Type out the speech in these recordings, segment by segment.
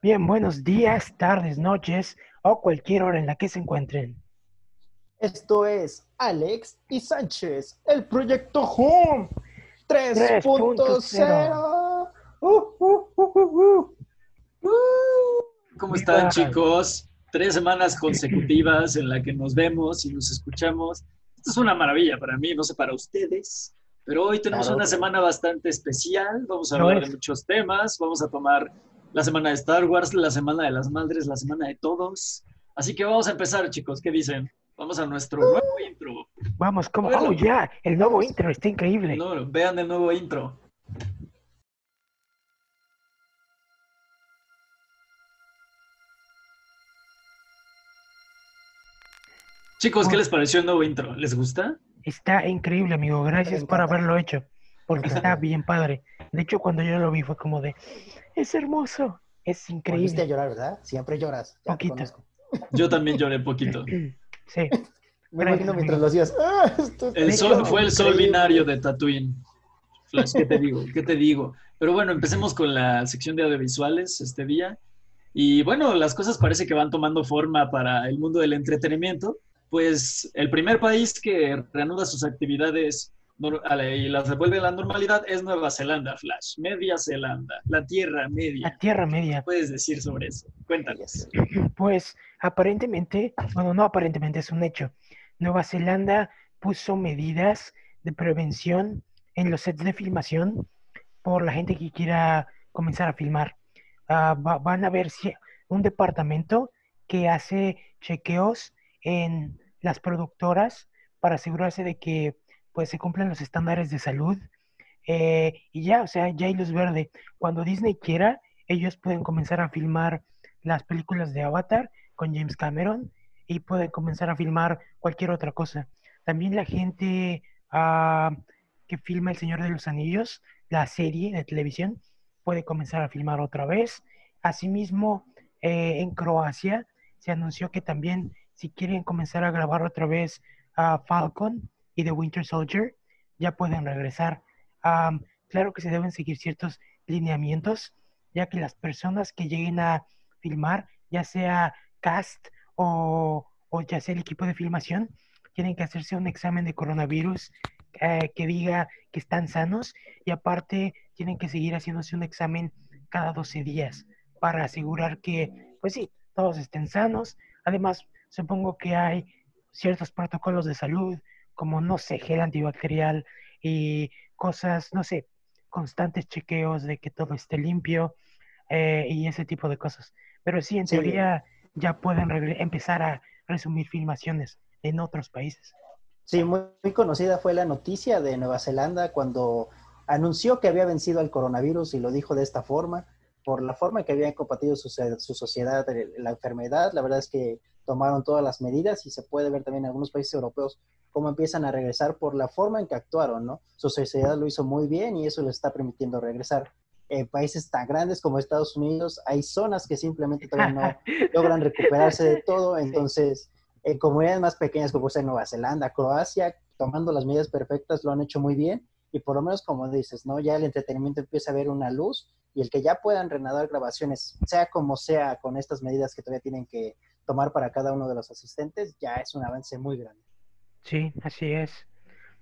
Bien, buenos días, tardes, noches o cualquier hora en la que se encuentren. Esto es Alex y Sánchez, el proyecto Home 3.0. Uh, uh, uh, ¿Cómo están chicos? Tres semanas consecutivas en la que nos vemos y nos escuchamos. Esto es una maravilla para mí, no sé para ustedes, pero hoy tenemos una semana bastante especial. Vamos a hablar de muchos temas, vamos a tomar la semana de Star Wars, la semana de las madres, la semana de todos. Así que vamos a empezar, chicos. ¿Qué dicen? Vamos a nuestro nuevo intro. Vamos, como, oh, ya, el nuevo intro está increíble. No, vean el nuevo intro. Chicos, ¿qué les pareció el nuevo intro? ¿Les gusta? Está increíble, amigo. Gracias por haberlo hecho. Porque está bien padre. De hecho, cuando yo lo vi fue como de, es hermoso, es increíble. Volviste a llorar, ¿verdad? Siempre lloras. poquito. Yo también lloré poquito. Sí. Me imagino mientras lo hacías. Ah, el sol, fue el sol binario de Tatooine. Flash, ¿qué te digo? ¿Qué te digo? Pero bueno, empecemos con la sección de audiovisuales este día. Y bueno, las cosas parece que van tomando forma para el mundo del entretenimiento. Pues el primer país que reanuda sus actividades y las devuelve a la normalidad es Nueva Zelanda, Flash. Media Zelanda, la Tierra Media. La Tierra Media. ¿Qué puedes decir sobre eso? Cuéntanos. Pues aparentemente, bueno, no aparentemente, es un hecho. Nueva Zelanda puso medidas de prevención en los sets de filmación por la gente que quiera comenzar a filmar. Ah, van a ver si un departamento que hace chequeos en las productoras para asegurarse de que pues se cumplen los estándares de salud. Eh, y ya, o sea, ya hay luz verde. Cuando Disney quiera, ellos pueden comenzar a filmar las películas de Avatar con James Cameron y pueden comenzar a filmar cualquier otra cosa. También la gente ah, que filma El Señor de los Anillos, la serie de televisión, puede comenzar a filmar otra vez. Asimismo, eh, en Croacia se anunció que también si quieren comenzar a grabar otra vez a Falcon, y de Winter Soldier ya pueden regresar. claro que se deben seguir ciertos lineamientos, ya que las personas que lleguen a filmar, ya sea cast o, ya sea el equipo de filmación, tienen que hacerse un examen de coronavirus eh, que diga que están sanos y aparte tienen que seguir haciéndose un examen cada 12 días para asegurar que, pues sí, todos estén sanos. Además, supongo que hay ciertos protocolos de salud, como, no sé, gel antibacterial y cosas, no sé, constantes chequeos de que todo esté limpio eh, y ese tipo de cosas. Pero sí, en teoría ya pueden empezar a resumir filmaciones en otros países. Sí, muy, conocida fue la noticia de Nueva Zelanda cuando anunció que había vencido al coronavirus y lo dijo de esta forma, por la forma en que había combatido su, su sociedad la enfermedad. La verdad es que tomaron todas las medidas y se puede ver también en algunos países europeos cómo empiezan a regresar por la forma en que actuaron, ¿no? Su sociedad lo hizo muy bien y eso les está permitiendo regresar. En países tan grandes como Estados Unidos hay zonas que simplemente todavía no logran recuperarse de todo, entonces en comunidades más pequeñas como sea Nueva Zelanda, Croacia, tomando las medidas perfectas lo han hecho muy bien y por lo menos como dices, ¿no? Ya el entretenimiento empieza a ver una luz y el que ya puedan renadar grabaciones, sea como sea, con estas medidas que todavía tienen que tomar para cada uno de los asistentes, ya es un avance muy grande. Sí, así es.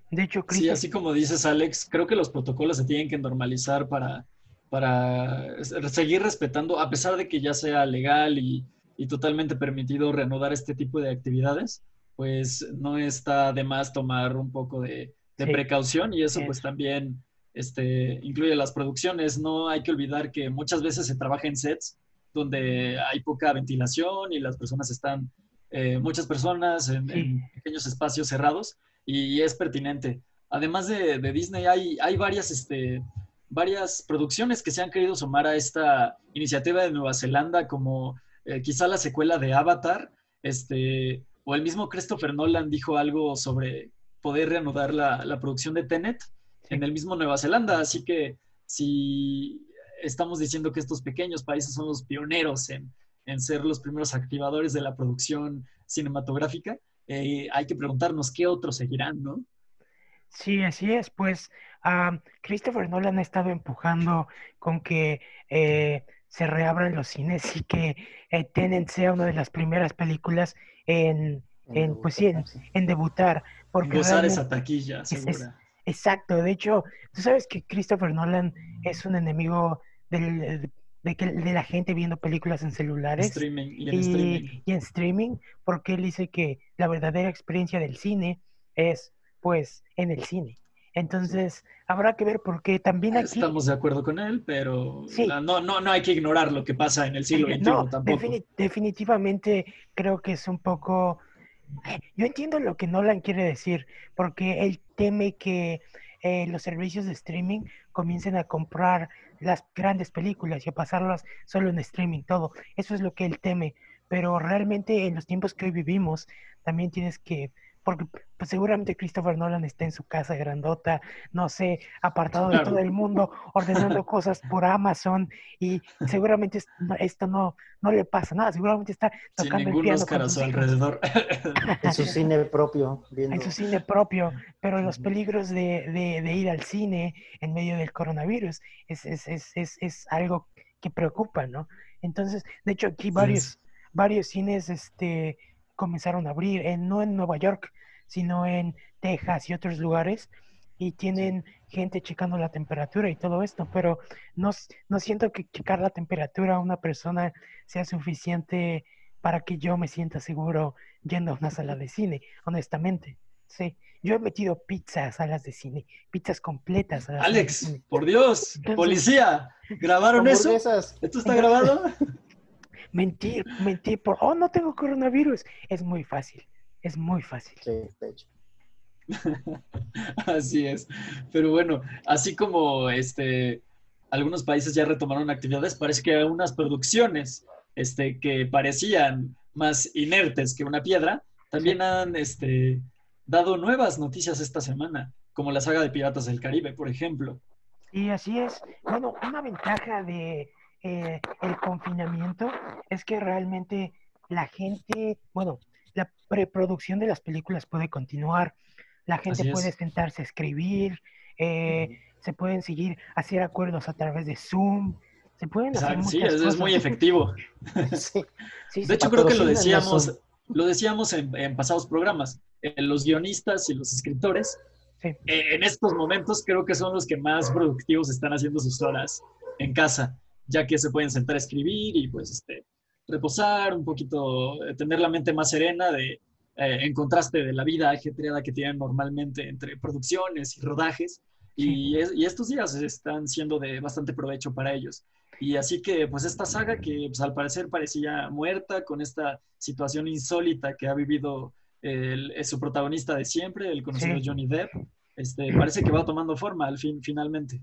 De hecho, Sí, así como dices, Alex, creo que los protocolos se tienen que normalizar para, para seguir respetando, a pesar de que ya sea legal y, totalmente permitido reanudar este tipo de actividades, pues no está de más tomar un poco de, precaución y eso pues también este, incluye las producciones. No hay que olvidar que muchas veces se trabaja en sets donde hay poca ventilación y las personas están eh, muchas personas en, pequeños espacios cerrados y es pertinente. Además de, Disney, hay, hay varias, este, varias producciones que se han querido sumar a esta iniciativa de Nueva Zelanda, como eh, quizá la secuela de Avatar, este, o el mismo Christopher Nolan dijo algo sobre poder reanudar la, la producción de Tenet en el mismo Nueva Zelanda. Así que si estamos diciendo que estos pequeños países son los pioneros en, en ser los primeros activadores de la producción cinematográfica, eh, hay que preguntarnos qué otros seguirán, ¿no? Sí, así es. Pues Christopher Nolan ha estado empujando con que eh, se reabran los cines y que eh, Tenet sea una de las primeras películas en, en, pues sí, en, debutar. Porque Gozar esa taquilla, segura. exacto, de hecho, tú sabes que Christopher Nolan es un enemigo del, de, que, de la gente viendo películas en celulares streaming, y, en streaming. y en streaming, porque él dice que la verdadera experiencia del cine es pues en el cine. Entonces, habrá que ver porque también aquí... Estamos de acuerdo con él, pero no, no, no hay que ignorar lo que pasa en el siglo XXI no, tampoco. definitivamente creo que es un poco... Eh, yo entiendo lo que Nolan quiere decir, porque él teme que eh, los servicios de streaming comiencen a comprar las grandes películas y a pasarlas solo en streaming, todo. Eso es lo que él teme. Pero realmente en los tiempos que hoy vivimos, también tienes que porque pues, seguramente Christopher Nolan está en su casa grandota, no sé, apartado de todo el mundo, ordenando cosas por Amazon y seguramente esto no, no le pasa nada, seguramente está tocando Sin el piano a su alrededor. en su cine propio. En su cine propio, pero los peligros de, de, ir al cine en medio del coronavirus es, es, es, es, algo que preocupa, ¿no? Entonces, de hecho, aquí varios, varios cines, este comenzaron a abrir, en, no en Nueva York, sino en Texas y otros lugares, y tienen gente checando la temperatura y todo esto, pero no, no siento que checar la temperatura a una persona sea suficiente para que yo me sienta seguro yendo a una sala de cine, honestamente. Sí, yo he metido pizzas a salas de cine, pizzas completas. A Alex, por Dios, policía, ¿grabaron eso? ¿Esto está grabado? mentir, mentir por, oh, no tengo coronavirus. Es muy fácil, es muy fácil. Sí, de hecho. así es. Pero bueno, así como este, algunos países ya retomaron actividades, parece que algunas producciones este, que parecían más inertes que una piedra, también han este, dado nuevas noticias esta semana, como la saga de Piratas del Caribe, por ejemplo. Y así es. Bueno, una ventaja de, eh, el confinamiento es que realmente la gente, bueno, la preproducción de las películas puede continuar, la gente puede sentarse a escribir, eh, se pueden seguir, hacer acuerdos a través de Zoom, se pueden hacer Sí, es, muy efectivo. de hecho, creo que lo decíamos, lo decíamos en, pasados programas, eh, los guionistas y los escritores, en estos momentos creo que son los que más productivos están haciendo sus horas en casa ya que se pueden sentar a escribir y pues este, reposar un poquito, eh, tener la mente más serena de, eh, en contraste de la vida ajetreada que tienen normalmente entre producciones y rodajes. Y, estos días están siendo de bastante provecho para ellos. Y así que, pues, esta saga que pues, al parecer parecía muerta con esta situación insólita que ha vivido el, su protagonista de siempre, el conocido Johnny Depp, este, parece que va tomando forma al fin, finalmente.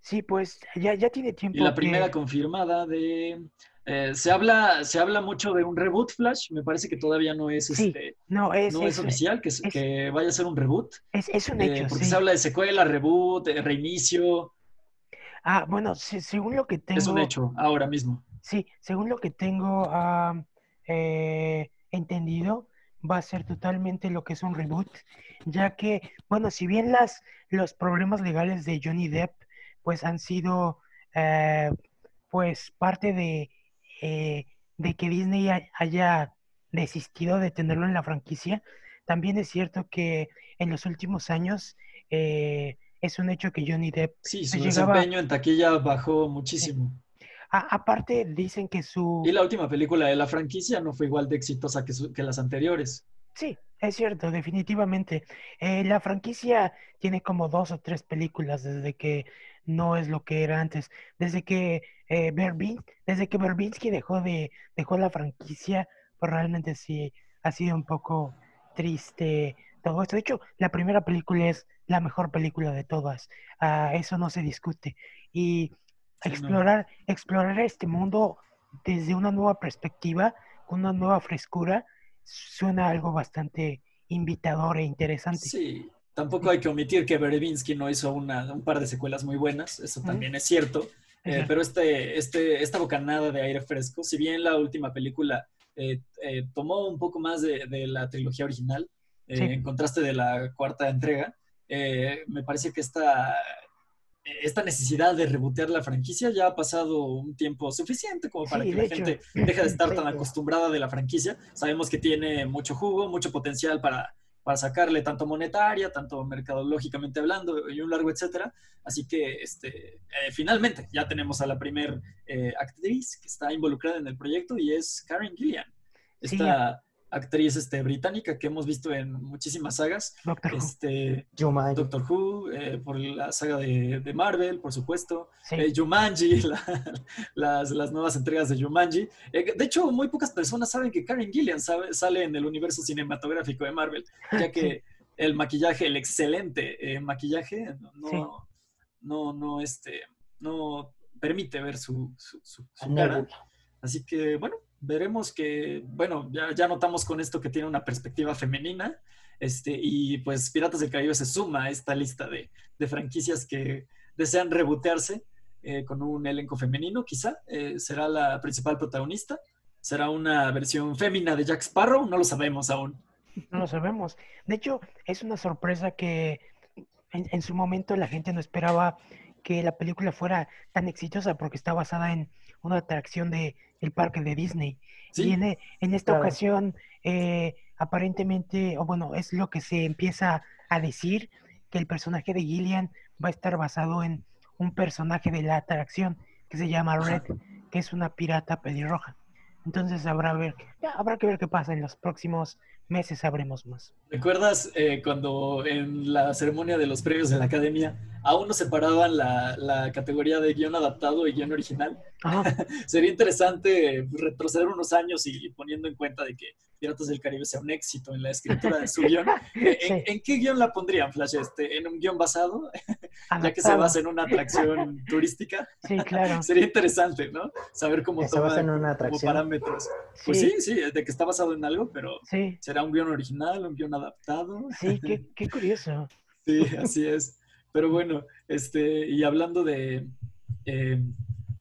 Sí, pues ya, ya tiene tiempo. Y la primera confirmada de... Eh, se, habla, se habla mucho de un reboot Flash, me parece que todavía no es, este, no, es, no es, oficial, que, que vaya a ser un reboot. Es, un hecho. Eh, porque se habla de secuela, reboot, eh, reinicio. Ah, bueno, según lo que tengo... Es un hecho, ahora mismo. Sí, según lo que tengo entendido, va a ser totalmente lo que es un reboot, ya que, bueno, si bien las, los problemas legales de Johnny Depp pues han sido eh, pues parte de, eh, de que Disney haya desistido de tenerlo en la franquicia. También es cierto que en los últimos años eh, es un hecho que Johnny Depp... Sí, su desempeño en taquilla bajó muchísimo. aparte dicen que su... Y la última película de la franquicia no fue igual de exitosa que, que las anteriores. Sí, es cierto, definitivamente. la franquicia tiene como dos o tres películas desde que no es lo que era antes. Desde que eh, desde que Verbinski dejó de dejó la franquicia, pues realmente sí ha sido un poco triste todo esto. De hecho, la primera película es la mejor película de todas. Ah, eso no se discute. Y explorar, explorar este mundo desde una nueva perspectiva, con una nueva frescura, suena algo bastante invitador e interesante. Sí, Tampoco hay que omitir que Berevinsky no hizo una, un par de secuelas muy buenas, eso también es cierto, eh, pero este, este, esta bocanada de aire fresco, si bien la última película eh, eh, tomó un poco más de, la trilogía original, en contraste de la cuarta entrega, me parece que esta, esta necesidad de rebotear la franquicia ya ha pasado un tiempo suficiente como para que la gente deje de estar tan acostumbrada de la franquicia. Sabemos que tiene mucho jugo, mucho potencial para, para sacarle tanto monetaria, tanto mercadológicamente hablando y un largo etcétera. Así que este, eh, finalmente ya tenemos a la primer eh, actriz que está involucrada en el proyecto y es Karen Gillian. Esta, actriz este, británica que hemos visto en muchísimas sagas. Doctor este, Who. Doctor Who, eh, por la saga de, Marvel, por supuesto. Eh, Jumanji, las, las, nuevas entregas de Jumanji. Eh, de hecho, muy pocas personas saben que Karen Gillian sale en el universo cinematográfico de Marvel, ya que el maquillaje, el excelente maquillaje, no, no, no, este, no permite ver su, su, su cara. Así que, bueno, veremos que, bueno, ya, ya notamos con esto que tiene una perspectiva femenina. Este, y pues Piratas del Caribe se suma a esta lista de, de franquicias que desean rebotearse eh, con un elenco femenino, quizá. Eh, será la principal protagonista. Será una versión fémina de Jack Sparrow, no lo sabemos aún. No lo sabemos. De hecho, es una sorpresa que en, en su momento la gente no esperaba que la película fuera tan exitosa porque está basada en una atracción de el parque de Disney. Y en, esta ocasión, eh, aparentemente, o bueno, es lo que se empieza a decir, que el personaje de Gillian va a estar basado en un personaje de la atracción que se llama Red, que es una pirata pelirroja. Entonces habrá, ver, habrá que ver qué pasa en los próximos meses, sabremos más. ¿Recuerdas eh, cuando en la ceremonia de los premios de la academia aún no separaban la, la categoría de guion adaptado y guion original? Sería interesante retroceder unos años y, poniendo en cuenta de que Piratas del Caribe sea un éxito en la escritura de su guion. ¿En, qué guion la pondrían, Flash? Este, ¿En un guion basado? ya que se basa en una atracción turística. Sí, claro. Sería interesante, ¿no? Saber cómo toma como parámetros. Pues sí. sí, de que está basado en algo, pero ¿será un guion original, un guion adaptado? Sí, qué, qué curioso. sí, así es. Pero bueno, este, y hablando de, eh,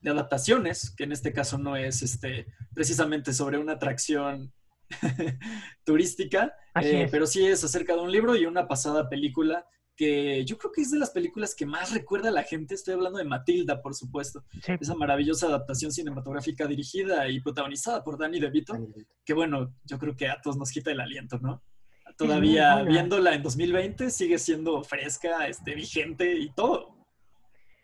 de adaptaciones, que en este caso no es este, precisamente sobre una atracción turística, eh, pero sí es acerca de un libro y una pasada película que yo creo que es de las películas que más recuerda a la gente. Estoy hablando de Matilda, por supuesto. Esa maravillosa adaptación cinematográfica dirigida y protagonizada por Danny DeVito, que bueno, yo creo que a todos nos quita el aliento, ¿no? Todavía viéndola en 2020 sigue siendo fresca, este, vigente y todo.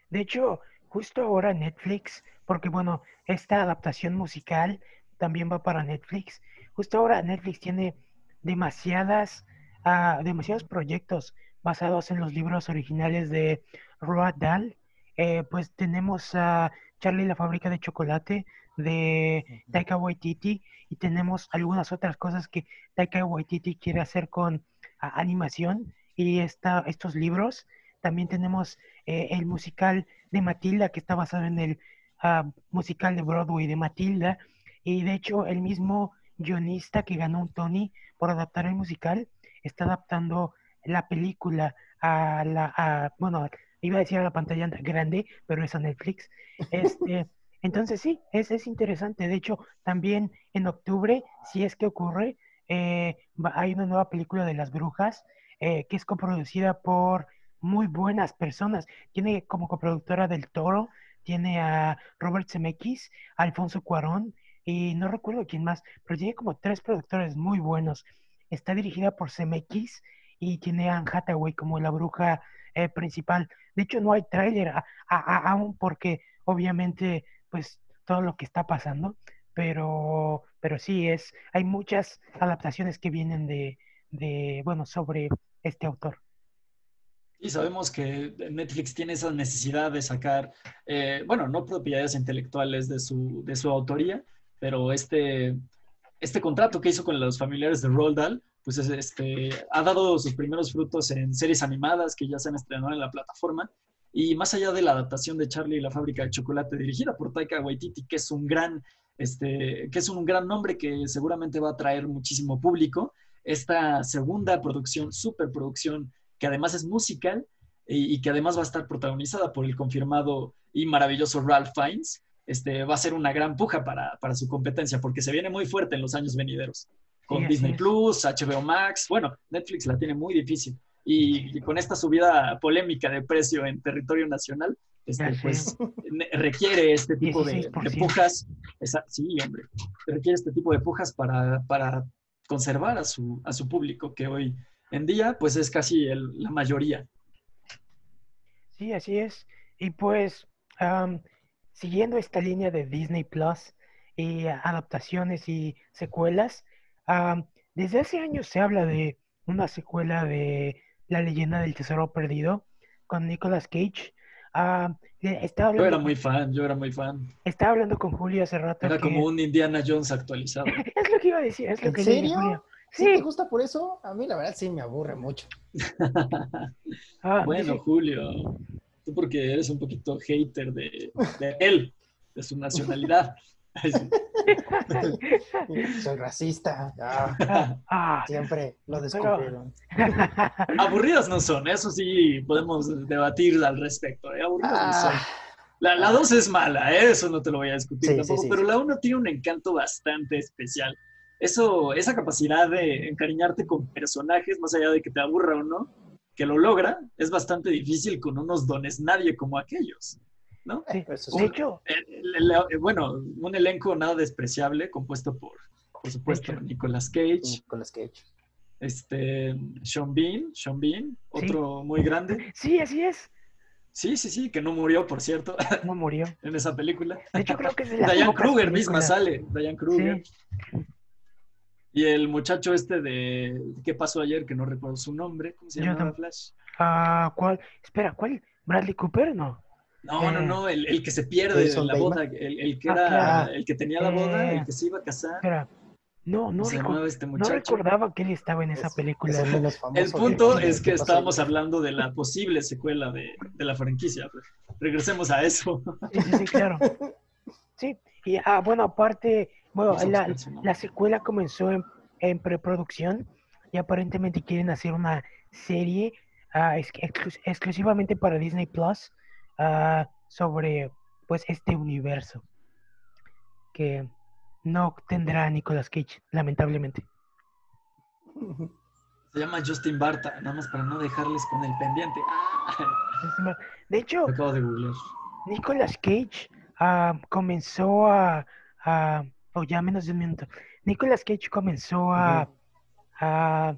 De hecho, justo ahora Netflix, porque bueno, esta adaptación musical también va para Netflix. Justo ahora Netflix tiene demasiadas, uh, demasiados proyectos basados en los libros originales de Roald Dahl. Eh, pues tenemos a Charlie la fábrica de chocolate de Taika Waititi y tenemos algunas otras cosas que Taika Waititi quiere hacer con animación y esta, estos libros. También tenemos eh, el musical de Matilda que está basado en el ah, musical de Broadway de Matilda y de hecho el mismo guionista que ganó un Tony por adaptar el musical está adaptando la película a la, bueno, iba a decir a la pantalla grande, pero es a Netflix. Este, entonces sí, es, es interesante. De hecho, también en octubre, si es que ocurre, eh, hay una nueva película de las brujas eh, que es coproducida por muy buenas personas. Tiene como coproductora del Toro, tiene a Robert Zemeckis, Alfonso Cuarón y no recuerdo quién más, pero tiene como tres productores muy buenos. Está dirigida por Zemeckis y tiene a Anne Hathaway como la bruja eh, principal. De hecho, no hay tráiler aún porque obviamente pues todo lo que está pasando, pero, pero sí es, hay muchas adaptaciones que vienen de, de bueno, sobre este autor. Y sabemos que Netflix tiene esa necesidad de sacar, eh, bueno, no propiedades intelectuales de su, de su autoría, pero este, este contrato que hizo con los familiares de Roald Dahl, pues este, ha dado sus primeros frutos en series animadas que ya se han estrenado en la plataforma. Y más allá de la adaptación de Charlie y la fábrica de chocolate dirigida por Taika Waititi, que es un gran, este, que es un gran nombre que seguramente va a atraer muchísimo público, esta segunda producción, superproducción, que además es musical y, que además va a estar protagonizada por el confirmado y maravilloso Ralph Fiennes, este, va a ser una gran puja para, para, su competencia, porque se viene muy fuerte en los años venideros. Con Disney Plus, HBO Max, bueno, Netflix la tiene muy difícil. y, con esta subida polémica de precio en territorio nacional, este, pues requiere este tipo de, pujas. sí, hombre, requiere este tipo de pujas para, para conservar a su, a su público, que hoy en día pues es casi la mayoría. Sí, así es. Y pues, siguiendo esta línea de Disney Plus y adaptaciones y secuelas, desde hace años se habla de una secuela de La leyenda del tesoro perdido con Nicolas Cage. estaba yo era muy fan, yo era muy fan. Estaba hablando con Julio hace rato. Era como un Indiana Jones actualizado. es lo que iba a decir, es lo ¿En que serio? ¿Sí? te gusta por eso? A mí la verdad sí me aburre mucho. Ah, bueno, Julio, tú porque eres un poquito hater de, de él, de su nacionalidad. Soy racista. Ah, siempre lo descubrieron. Aburridas no son, eso sí podemos debatir al respecto. ¿eh? Aburridas no son. Ah. La, 2 es mala, ¿eh? eso no te lo voy a discutir tampoco, pero la 1 tiene un encanto bastante especial. Eso, esa capacidad de encariñarte con personajes, más allá de que te aburra o no, que lo logra, es bastante difícil con unos dones nadie como aquellos. ¿No? Sí, de hecho. bueno, un elenco nada despreciable, compuesto por, por supuesto, Nicolas Cage. Nicolas Cage. Este, Sean Bean, Sean Bean, otro muy grande. Sí, así es. Sí, sí, sí, que no murió, por cierto. No murió. en esa película. De hecho, creo que es de Diane Kruger misma sale. Diane Kruger. Y el muchacho este de ¿Qué pasó ayer? Que no recuerdo su nombre. ¿Cómo se llama Flash? Ah, ¿cuál? Espera, ¿cuál? ¿Bradley Cooper? No. No, no, eh, no, el, el, que se pierde en la boda, el, el que ah, era, el que tenía la boda, el que se iba a casar. No, no, este no recordaba que él estaba en esa película. el punto es que estábamos hablando de la posible secuela de, de la franquicia. Regresemos a eso. Sí, sí, claro. Sí, y ah, bueno, aparte, bueno, la, la, secuela comenzó en, en, preproducción y aparentemente quieren hacer una serie ah, exclusivamente para Disney Plus sobre pues este universo que no tendrá Nicolas Cage, lamentablemente. Se llama Justin Barta, nada más para no dejarles con el pendiente. De hecho, acabo de Nicolas Cage ah, comenzó a, a oh, ya menos de un minuto. Nicolas Cage comenzó a, a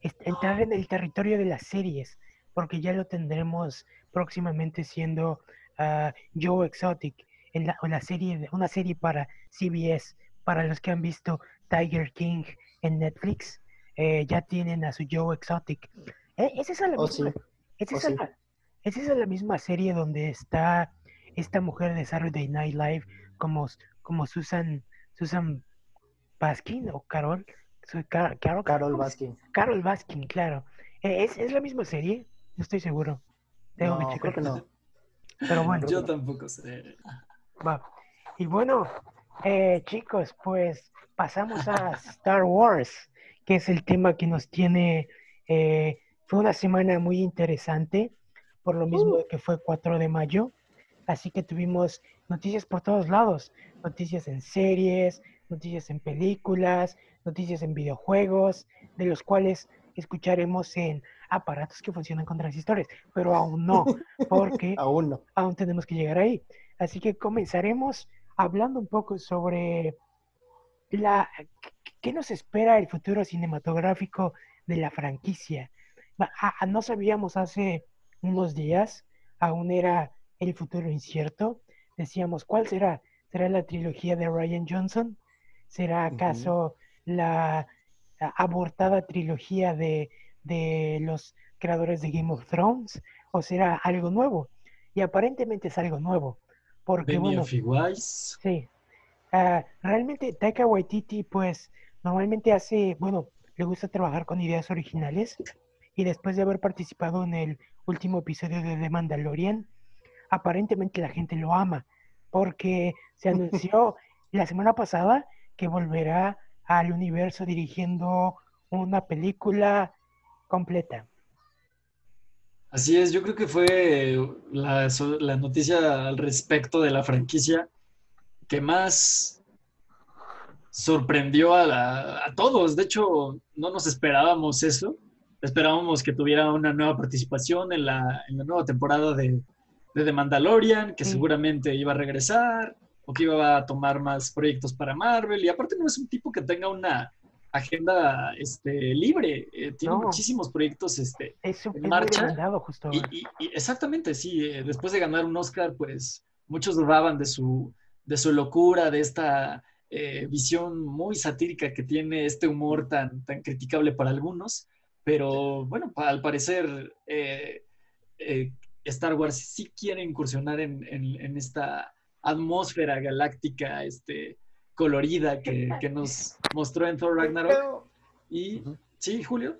entrar en el territorio de las series, porque ya lo tendremos próximamente siendo uh, Joe Exotic, en la, serie, una serie para CBS, para los que han visto Tiger King en Netflix, eh, ya tienen a su Joe Exotic. Eh, ¿Es esa la oh, misma? ¿Es, oh, esa la, misma serie donde está esta mujer de Saturday Night Live como, como Susan, Susan Baskin o Carol? Carol, Carol Baskin. Carol Baskin, claro. Eh, ¿Es, ¿Es la misma serie? No estoy seguro. Tengo no, que no. Pero bueno. Yo tampoco sé. Va. Y bueno, eh, chicos, pues pasamos a Star Wars, que es el tema que nos tiene. Eh, fue una semana muy interesante, por lo mismo uh. que fue 4 de mayo. Así que tuvimos noticias por todos lados, noticias en series, noticias en películas, noticias en videojuegos, de los cuales escucharemos en aparatos que funcionan con transistores, pero aún no, porque aún no. Aún tenemos que llegar ahí. Así que comenzaremos hablando un poco sobre la qué nos espera el futuro cinematográfico de la franquicia. no sabíamos hace unos días, aún era el futuro incierto. Decíamos, ¿cuál será? ¿Será la trilogía de Ryan Johnson? ¿Será acaso la abortada trilogía de de los creadores de Game of Thrones o será algo nuevo. Y aparentemente es algo nuevo. Porque, bueno, sí. Ah, realmente Taika Waititi, pues, normalmente hace, bueno, le gusta trabajar con ideas originales. Y después de haber participado en el último episodio de The Mandalorian, aparentemente la gente lo ama. Porque se anunció la semana pasada que volverá al universo dirigiendo una película completa. Así es, yo creo que fue la, noticia al respecto de la franquicia que más sorprendió a, todos. De hecho, no nos esperábamos eso. esperábamos que tuviera una nueva participación en la, en la nueva temporada de, de The Mandalorian, que seguramente iba a regresar o que iba a tomar más proyectos para Marvel. Y aparte no es un tipo que tenga una agenda este, libre, eh, tiene muchísimos proyectos este, en marcha. justo y, exactamente, sí, eh, después de ganar un Oscar, pues muchos dudaban de su, de su locura, de esta eh, visión muy satírica que tiene este humor tan, tan criticable para algunos, pero bueno, al parecer Star Wars sí quiere incursionar en, en esta atmósfera galáctica, este, colorida que, nos mostró en Thor Ragnarok. Y sí, Julio.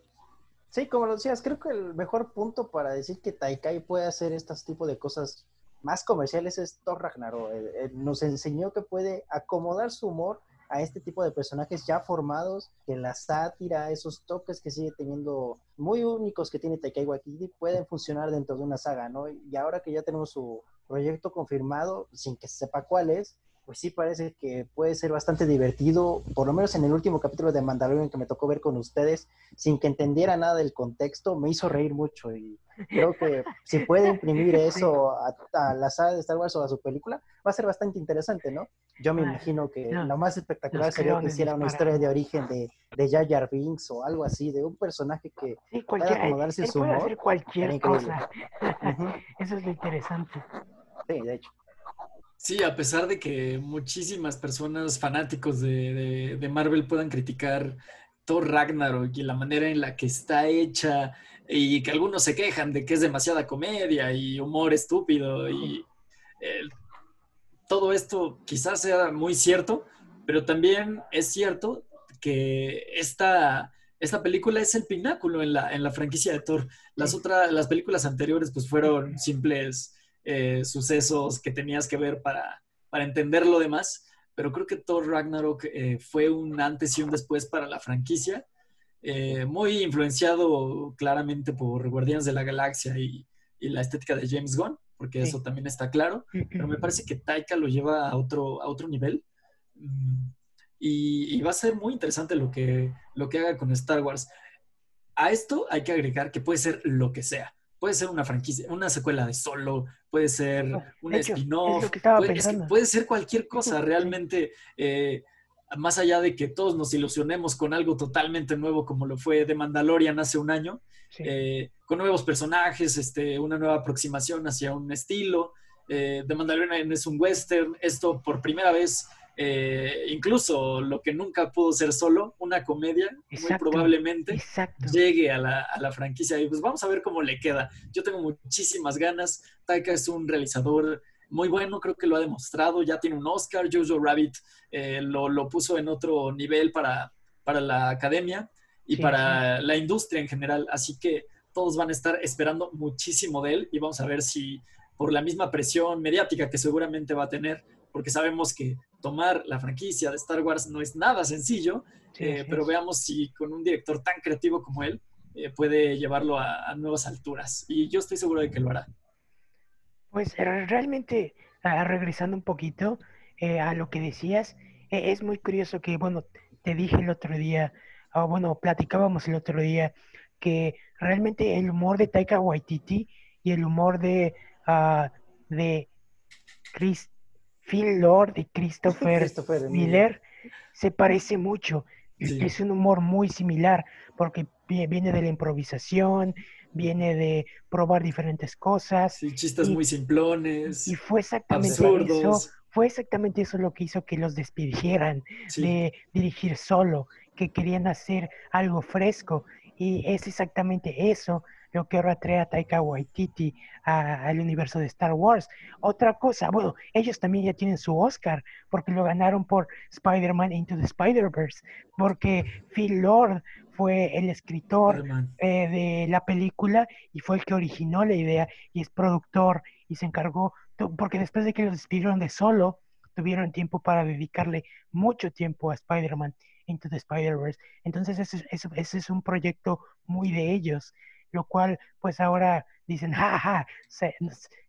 Sí, como lo decías, creo que el mejor punto para decir que Taikai puede hacer estos tipos de cosas más comerciales es Thor Ragnarok. Eh, eh, nos enseñó que puede acomodar su humor a este tipo de personajes ya formados, que la sátira, esos toques que sigue teniendo muy únicos que tiene Taikai Waititi pueden funcionar dentro de una saga, ¿no? Y ahora que ya tenemos su proyecto confirmado, sin que se sepa cuál es, pues sí parece que puede ser bastante divertido, por lo menos en el último capítulo de Mandalorian que me tocó ver con ustedes, sin que entendiera nada del contexto, me hizo reír mucho y creo que si puede imprimir eso a, la saga de Star Wars o a su película, va a ser bastante interesante, ¿no? Yo me imagino que lo más espectacular sería que hiciera una historia de origen de, de Jar Binks o algo así, de un personaje que pueda acomodarse su humor. Hacer cualquier cosa. Eso es lo interesante. Sí, de hecho. Sí, a pesar de que muchísimas personas fanáticos de, Marvel puedan criticar Thor Ragnarok y la manera en la que está hecha y que algunos se quejan de que es demasiada comedia y humor estúpido y todo esto quizás sea muy cierto, pero también es cierto que esta, esta película es el pináculo en la, en la franquicia de Thor. Las otras, las películas anteriores pues fueron simples eh, sucesos que tenías que ver para, para, entender lo demás, pero creo que Thor Ragnarok eh, fue un antes y un después para la franquicia, eh, muy influenciado claramente por Guardianes de la Galaxia y, y la estética de James Gunn, porque eso también está claro, pero me parece que Taika lo lleva a otro, a otro nivel. Mm, y, y, va a ser muy interesante lo que, lo que haga con Star Wars. A esto hay que agregar que puede ser lo que sea puede ser una franquicia, una secuela de solo, puede ser un spin-off, puede, ser cualquier cosa realmente. Eh, más allá de que todos nos ilusionemos con algo totalmente nuevo como lo fue de Mandalorian hace un año, eh, con nuevos personajes, este, una nueva aproximación hacia un estilo. Eh, de Mandalorian es un western, esto por primera vez eh, incluso lo que nunca pudo ser solo, una comedia, muy probablemente llegue a la, franquicia. Y pues vamos a ver cómo le queda. Yo tengo muchísimas ganas. Taika es un realizador muy bueno, creo que lo ha demostrado, ya tiene un Oscar, Jojo Rabbit eh, lo, puso en otro nivel para, para la academia y para la industria en general, así que todos van a estar esperando muchísimo de él y vamos a ver si por la misma presión mediática que seguramente va a tener, porque sabemos que tomar la franquicia de Star Wars no es nada sencillo, eh, pero veamos si con un director tan creativo como él eh, puede llevarlo a, nuevas alturas. Y yo estoy seguro de que lo hará. Pues eh, realmente, regresando un poquito a lo que decías, es muy curioso que, bueno, te dije el otro día, o bueno, platicábamos el otro día, que realmente el humor de Taika Waititi y el humor de, uh, de Chris, Phil Lord y Christopher, Miller se parece mucho. Es un humor muy similar porque viene de la improvisación, viene de probar diferentes cosas. Sí, chistes muy simplones. Y fue exactamente eso. Fue exactamente eso lo que hizo que los despidieran de dirigir solo, que querían hacer algo fresco. Y es exactamente eso lo que ahora trae a Taika Waititi al universo de Star Wars. Otra cosa, bueno, ellos también ya tienen su Oscar porque lo ganaron por Spider-Man Into the Spider-Verse, porque Phil Lord fue el escritor eh, de la película y fue el que originó la idea y es productor y se encargó, porque después de que los despidieron de solo, tuvieron tiempo para dedicarle mucho tiempo a Spider-Man Into the Spider-Verse. Entonces ese, ese, es un proyecto muy de ellos lo cual pues ahora dicen, jaja,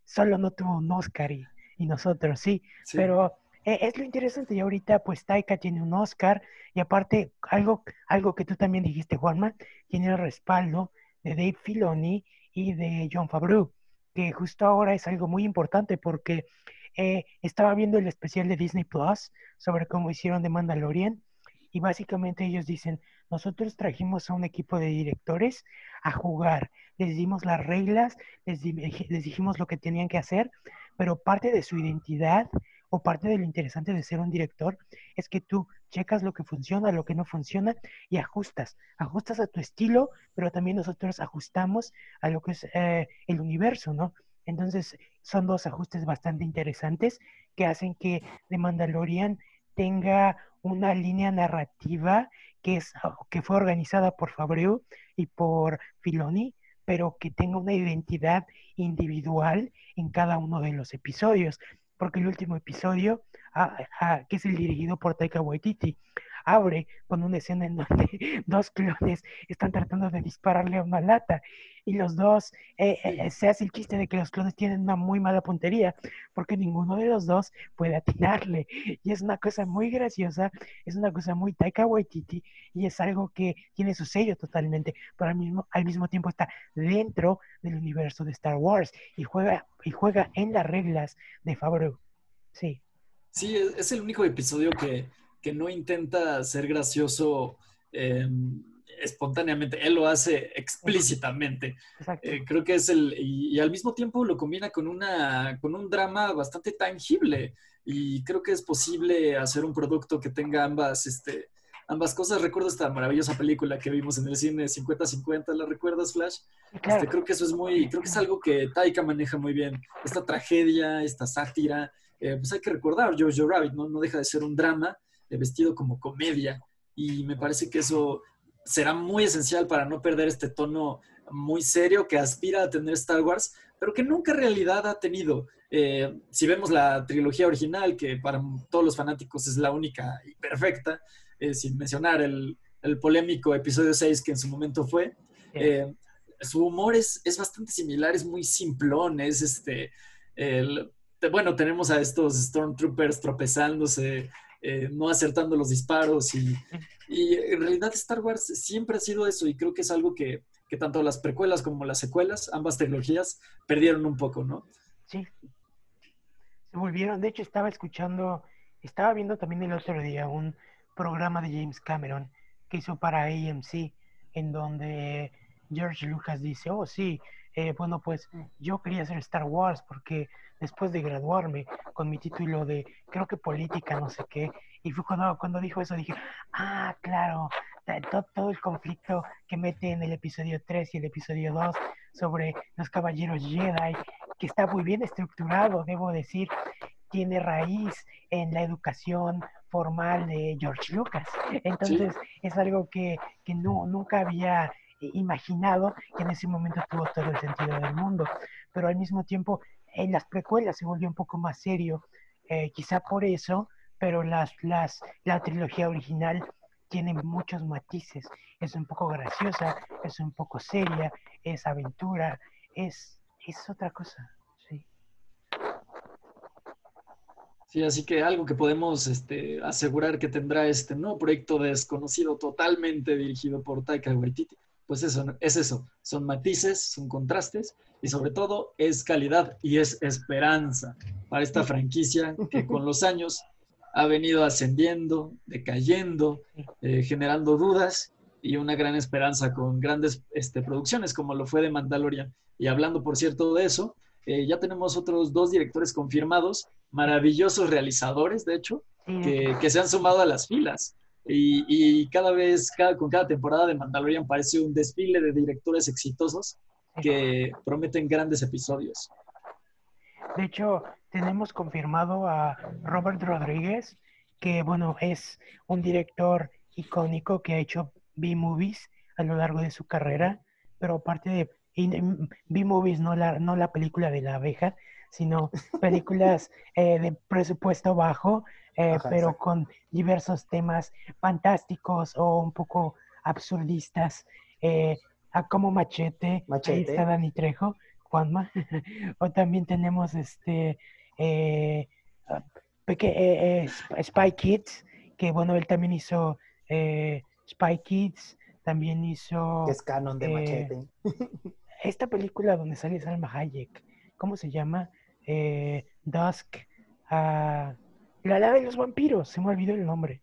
solo no tuvo un Oscar y, nosotros sí, pero e, es lo interesante y ahorita pues Taika tiene un Oscar y aparte algo, algo que tú también dijiste Juanma, tiene el respaldo de Dave Filoni y de John Favreau, que justo ahora es algo muy importante porque eh, estaba viendo el especial de Disney Plus sobre cómo hicieron de Mandalorian y básicamente ellos dicen, nosotros trajimos a un equipo de directores a jugar, les dimos las reglas, les, dijimos lo que tenían que hacer, pero parte de su identidad o parte de lo interesante de ser un director es que tú checas lo que funciona, lo que no funciona y ajustas. Ajustas a tu estilo, pero también nosotros ajustamos a lo que es eh, el universo, ¿no? Entonces, son dos ajustes bastante interesantes que hacen que The Mandalorian tenga una línea narrativa que, es, que fue organizada por Fabreu y por Filoni, pero que tenga una identidad individual en cada uno de los episodios porque el último episodio, ah, ah, que es el dirigido por Taika Waititi, abre con una escena en donde dos clones están tratando de dispararle a una lata y los dos, eh, eh, se hace el chiste de que los clones tienen una muy mala puntería porque ninguno de los dos puede atinarle y es una cosa muy graciosa, es una cosa muy Taika Waititi y es algo que tiene su sello totalmente, pero al mismo, al mismo tiempo está dentro del universo de Star Wars y juega, y juega en las reglas de Favreau. Sí. Sí, es el único episodio que, que no intenta ser gracioso em, espontáneamente, él lo hace explícitamente. Eh, creo que es el, y, al mismo tiempo lo combina con, una, con un drama bastante tangible y creo que es posible hacer un producto que tenga ambas, este, ambas cosas. Recuerdo esta maravillosa película que vimos en el cine 50-50, ¿la recuerdas, Flash? Este, creo que eso es muy, creo que es algo que Taika maneja muy bien. Esta tragedia, esta sátira, eh, pues hay que recordar, Jojo Rabbit, ¿no? no deja de ser un drama, vestido como comedia. Y me parece que eso será muy esencial para no perder este tono muy serio que aspira a tener Star Wars, pero que nunca en realidad ha tenido. Eh, si vemos la trilogía original, que para todos los fanáticos es la única y perfecta, eh, sin mencionar el, polémico episodio 6 que en su momento fue, eh, su humor es, es, bastante similar, es muy simplón, es este, bueno, tenemos a estos Stormtroopers tropezándose, eh, no acertando los disparos y, en realidad Star Wars siempre ha sido eso y creo que es algo que, tanto las precuelas como las secuelas, ambas tecnologías, perdieron un poco, ¿no? Sí. Se volvieron, de hecho estaba escuchando, estaba viendo también el otro día un programa de James Cameron que hizo para AMC en donde George Lucas dice, oh sí, eh, bueno, pues yo quería hacer Star Wars porque después de graduarme con mi título de, creo que política, no sé qué, y fue cuando, cuando dijo eso, dije, ah, claro, todo, todo, el conflicto que mete en el episodio 3 y el episodio 2 sobre los caballeros Jedi, que está muy bien estructurado, debo decir, tiene raíz en la educación formal de George Lucas. Entonces, es algo que, que no, nunca había imaginado que en ese momento tuvo todo el sentido del mundo. Pero al mismo tiempo, en las precuelas se volvió un poco más serio, eh, quizá por eso, pero las, las, la trilogía original tiene muchos matices. Es un poco graciosa, es un poco seria, es aventura, es, es otra cosa. Sí. Sí, así que algo que podemos este, asegurar que tendrá este nuevo proyecto desconocido totalmente dirigido por Taika Waititi pues eso, es eso, son matices, son contrastes y sobre todo es calidad y es esperanza para esta franquicia que con los años ha venido ascendiendo, decayendo, eh, generando dudas y una gran esperanza con grandes este, producciones como lo fue de Mandalorian. Y hablando, por cierto, de eso, eh, ya tenemos otros dos directores confirmados, maravillosos realizadores, de hecho, que, que se han sumado a las filas. Y, cada vez, con cada temporada de Mandalorian parece un desfile de directores exitosos que prometen grandes episodios. De hecho, tenemos confirmado a Robert Rodríguez, que bueno, es un director icónico que ha hecho B-movies a lo largo de su carrera, pero aparte de B-movies, no la, no la película de la abeja, sino películas eh, de presupuesto bajo, eh, pero con diversos temas fantásticos o un poco absurdistas, eh, como Machete, Machete, ahí está Dani Trejo, Juanma, o también tenemos este eh, ah, Spy Kids, que bueno, él también hizo Spy Kids, también hizo... Es canon de Machete. esta película donde sale Salma Hayek, ¿cómo se llama? Eh, Dusk, ah, la la de los vampiros, se me olvidó el nombre.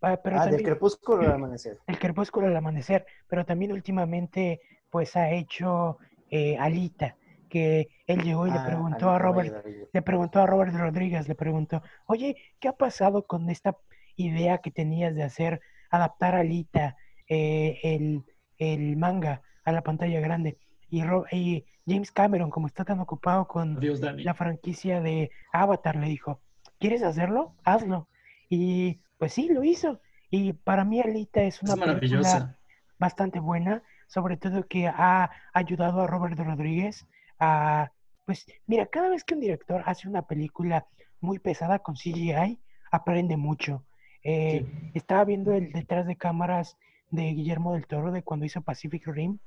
Ah, pero ah, del crepúsculo al amanecer. El crepúsculo al amanecer, pero también últimamente pues ha hecho eh, Alita, que él llegó y le Ah, preguntó a Robert, le preguntó a Robert Rodríguez, le preguntó, oye, ¿qué ha pasado con esta idea que tenías de hacer, adaptar a Alita eh, el, el manga a la pantalla grande? Y, Ro- y James Cameron, como está tan ocupado con la franquicia de Avatar, le dijo, ¿quieres hacerlo? Hazlo. Y pues sí, lo hizo. Y para mí Alita es una Es película bastante buena, sobre todo que ha ayudado a Robert Rodríguez a, pues mira, cada vez que un director hace una película muy pesada con CGI, aprende mucho. Eh, Sí. Estaba viendo el detrás de cámaras de Guillermo del Toro de cuando hizo Pacific Rim,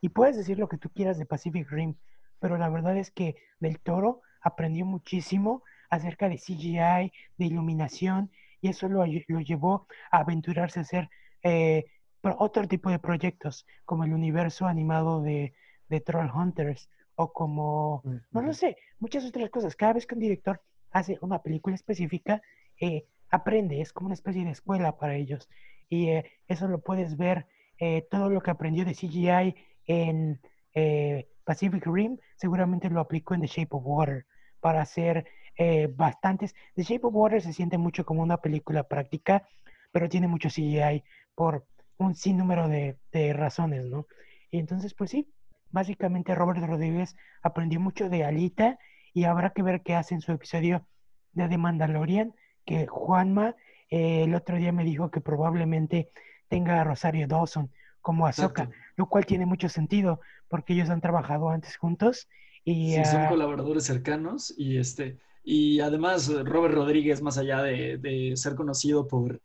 y puedes decir lo que tú quieras de Pacific Rim, pero la verdad es que del Toro aprendió muchísimo acerca de CGI, de iluminación, y eso lo, lo llevó a aventurarse a hacer eh, otro tipo de proyectos, como el universo animado de, de Troll Hunters, o como, no lo sé, muchas otras cosas. Cada vez que un director hace una película específica, eh, aprende, es como una especie de escuela para ellos. Y eh, eso lo puedes ver, eh, todo lo que aprendió de CGI en eh, Pacific Rim, seguramente lo aplicó en The Shape of Water para hacer eh, bastantes. The Shape of Water se siente mucho como una película práctica, pero tiene mucho CGI por un sinnúmero de, de razones, ¿no? Y entonces, pues sí, básicamente Robert Rodríguez aprendió mucho de Alita y habrá que ver qué hace en su episodio de The Mandalorian, que Juanma eh, el otro día me dijo que probablemente tenga a Rosario Dawson como Ahsoka, Exacto. lo cual tiene mucho sentido porque ellos han trabajado antes juntos y Sí, son ah, colaboradores cercanos y este y además Robert Rodríguez, más allá de, de ser conocido por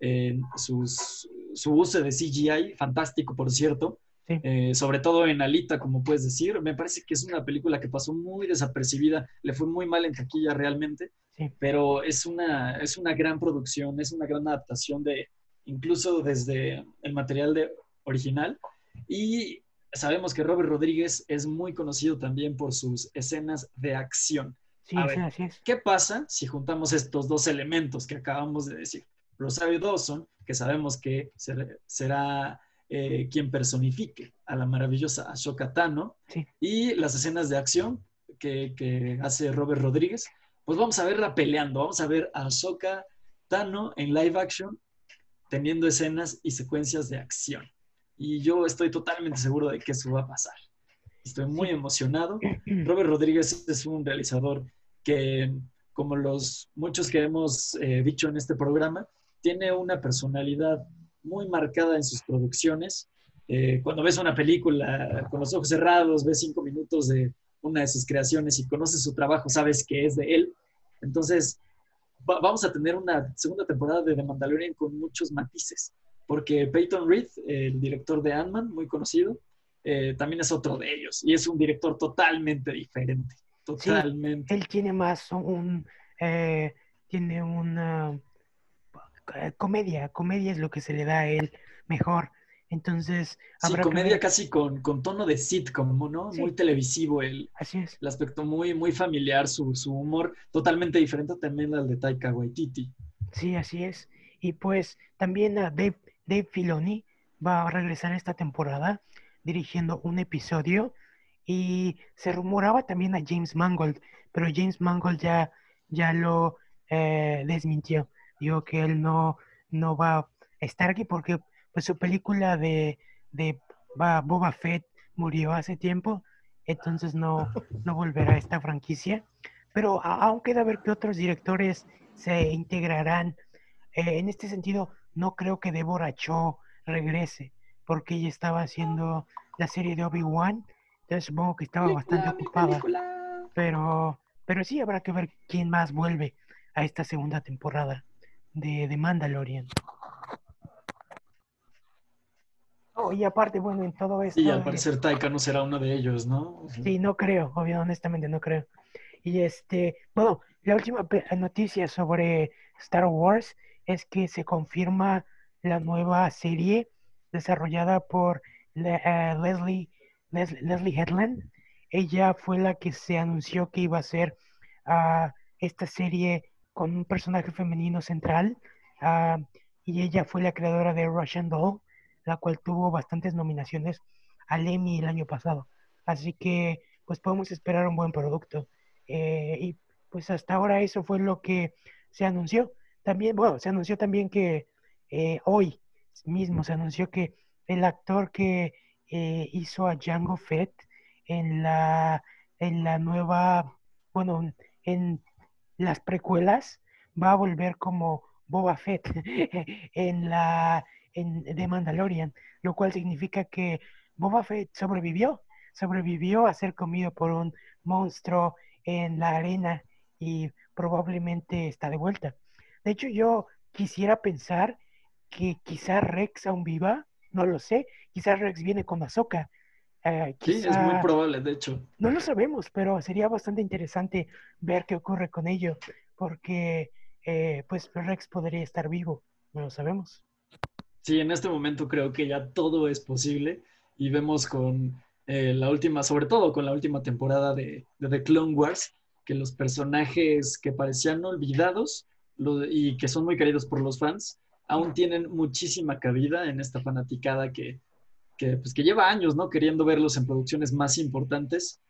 eh, sus, su uso de CGI, fantástico por cierto, Sí. eh, sobre todo en Alita, como puedes decir, me parece que es una película que pasó muy desapercibida, le fue muy mal en taquilla realmente, Sí. pero es una, es una gran producción, es una gran adaptación de incluso desde el material de, original y sabemos que Robert Rodríguez es muy conocido también por sus escenas de acción. sí, a sí, ver. así es. ¿Qué pasa si juntamos estos dos elementos que acabamos de decir? Rosario Dawson, que sabemos que ser- será eh, quien personifique a la maravillosa Ashoka Tano, Sí. y las escenas de acción que, que hace Robert Rodríguez, pues vamos a verla peleando, vamos a ver a Ashoka Tano en live action teniendo escenas y secuencias de acción. Y yo estoy totalmente seguro de que eso va a pasar. Estoy muy emocionado. Robert Rodríguez es un realizador que, como los muchos que hemos eh, dicho en este programa, tiene una personalidad muy marcada en sus producciones. Eh, cuando ves una película con los ojos cerrados, ves cinco minutos de una de sus creaciones y conoces su trabajo, sabes que es de él. Entonces, va- vamos a tener una segunda temporada de The Mandalorian con muchos matices, porque Peyton Reed, el director de Ant-Man, muy conocido, eh, también es otro de ellos y es un director totalmente diferente, totalmente. Él tiene más un, eh, tiene una eh, comedia, comedia es lo que se le da a él mejor. Entonces, Sí, habrá comedia casi con, con tono de sitcom, ¿no? Sí. Muy televisivo el, Así es. el aspecto muy, muy familiar, su, su humor totalmente diferente también al de Taika Waititi. Sí, así es. Y pues también a Dave, Dave Filoni va a regresar esta temporada dirigiendo un episodio y se rumoraba también a James Mangold, pero James Mangold ya, ya lo eh, desmintió. Dijo que él no, no va a estar aquí porque pues su película de, de Ba- Boba Fett murió hace tiempo, entonces no, no volverá a esta franquicia. Pero aún queda ver que otros directores se integrarán. Eh, en este sentido, no creo que Deborah Cho regrese, porque ella estaba haciendo la serie de Obi-Wan, entonces supongo que estaba bastante Película, ocupada. película. Pero, pero sí habrá que ver quién más vuelve a esta segunda temporada de, de Mandalorian. Oh, y aparte, bueno, en todo esto. Y al parecer Taika no será uno de ellos, ¿no? Sí, no creo, obvio, honestamente no creo. Y este, bueno, la última noticia sobre Star Wars es que se confirma la nueva serie desarrollada por eh, Leslie, Les- Leslie Headland. Ella fue la que se anunció que iba a ser ah, esta serie con un personaje femenino central. ah, y ella fue la creadora de Russian Doll, la cual tuvo bastantes nominaciones al Emmy el año pasado. Así que pues podemos esperar un buen producto. Eh, y pues hasta ahora eso fue lo que se anunció. También, bueno, se anunció también que eh, hoy mismo se anunció que el actor que eh, hizo a Django Fett en la, en la nueva, bueno, en las precuelas va a volver como Boba Fett en la en The Mandalorian, lo cual significa que Boba Fett sobrevivió, sobrevivió a ser comido por un monstruo en la arena y probablemente está de vuelta. De hecho, yo quisiera pensar que quizá Rex aún viva, no lo sé, quizá Rex viene con Ahsoka. eh, Sí, es quizá- muy probable, de hecho. no lo sabemos, pero sería bastante interesante ver qué ocurre con ello, porque eh, pues Rex podría estar vivo, no lo sabemos. Sí, en este momento creo que ya todo es posible y vemos con eh, la última, sobre todo con la última temporada de, de The Clone Wars, que los personajes que parecían olvidados lo- y que son muy queridos por los fans, aún tienen muchísima cabida en esta fanaticada que, que, pues, que lleva años, ¿no? Queriendo verlos en producciones más importantes.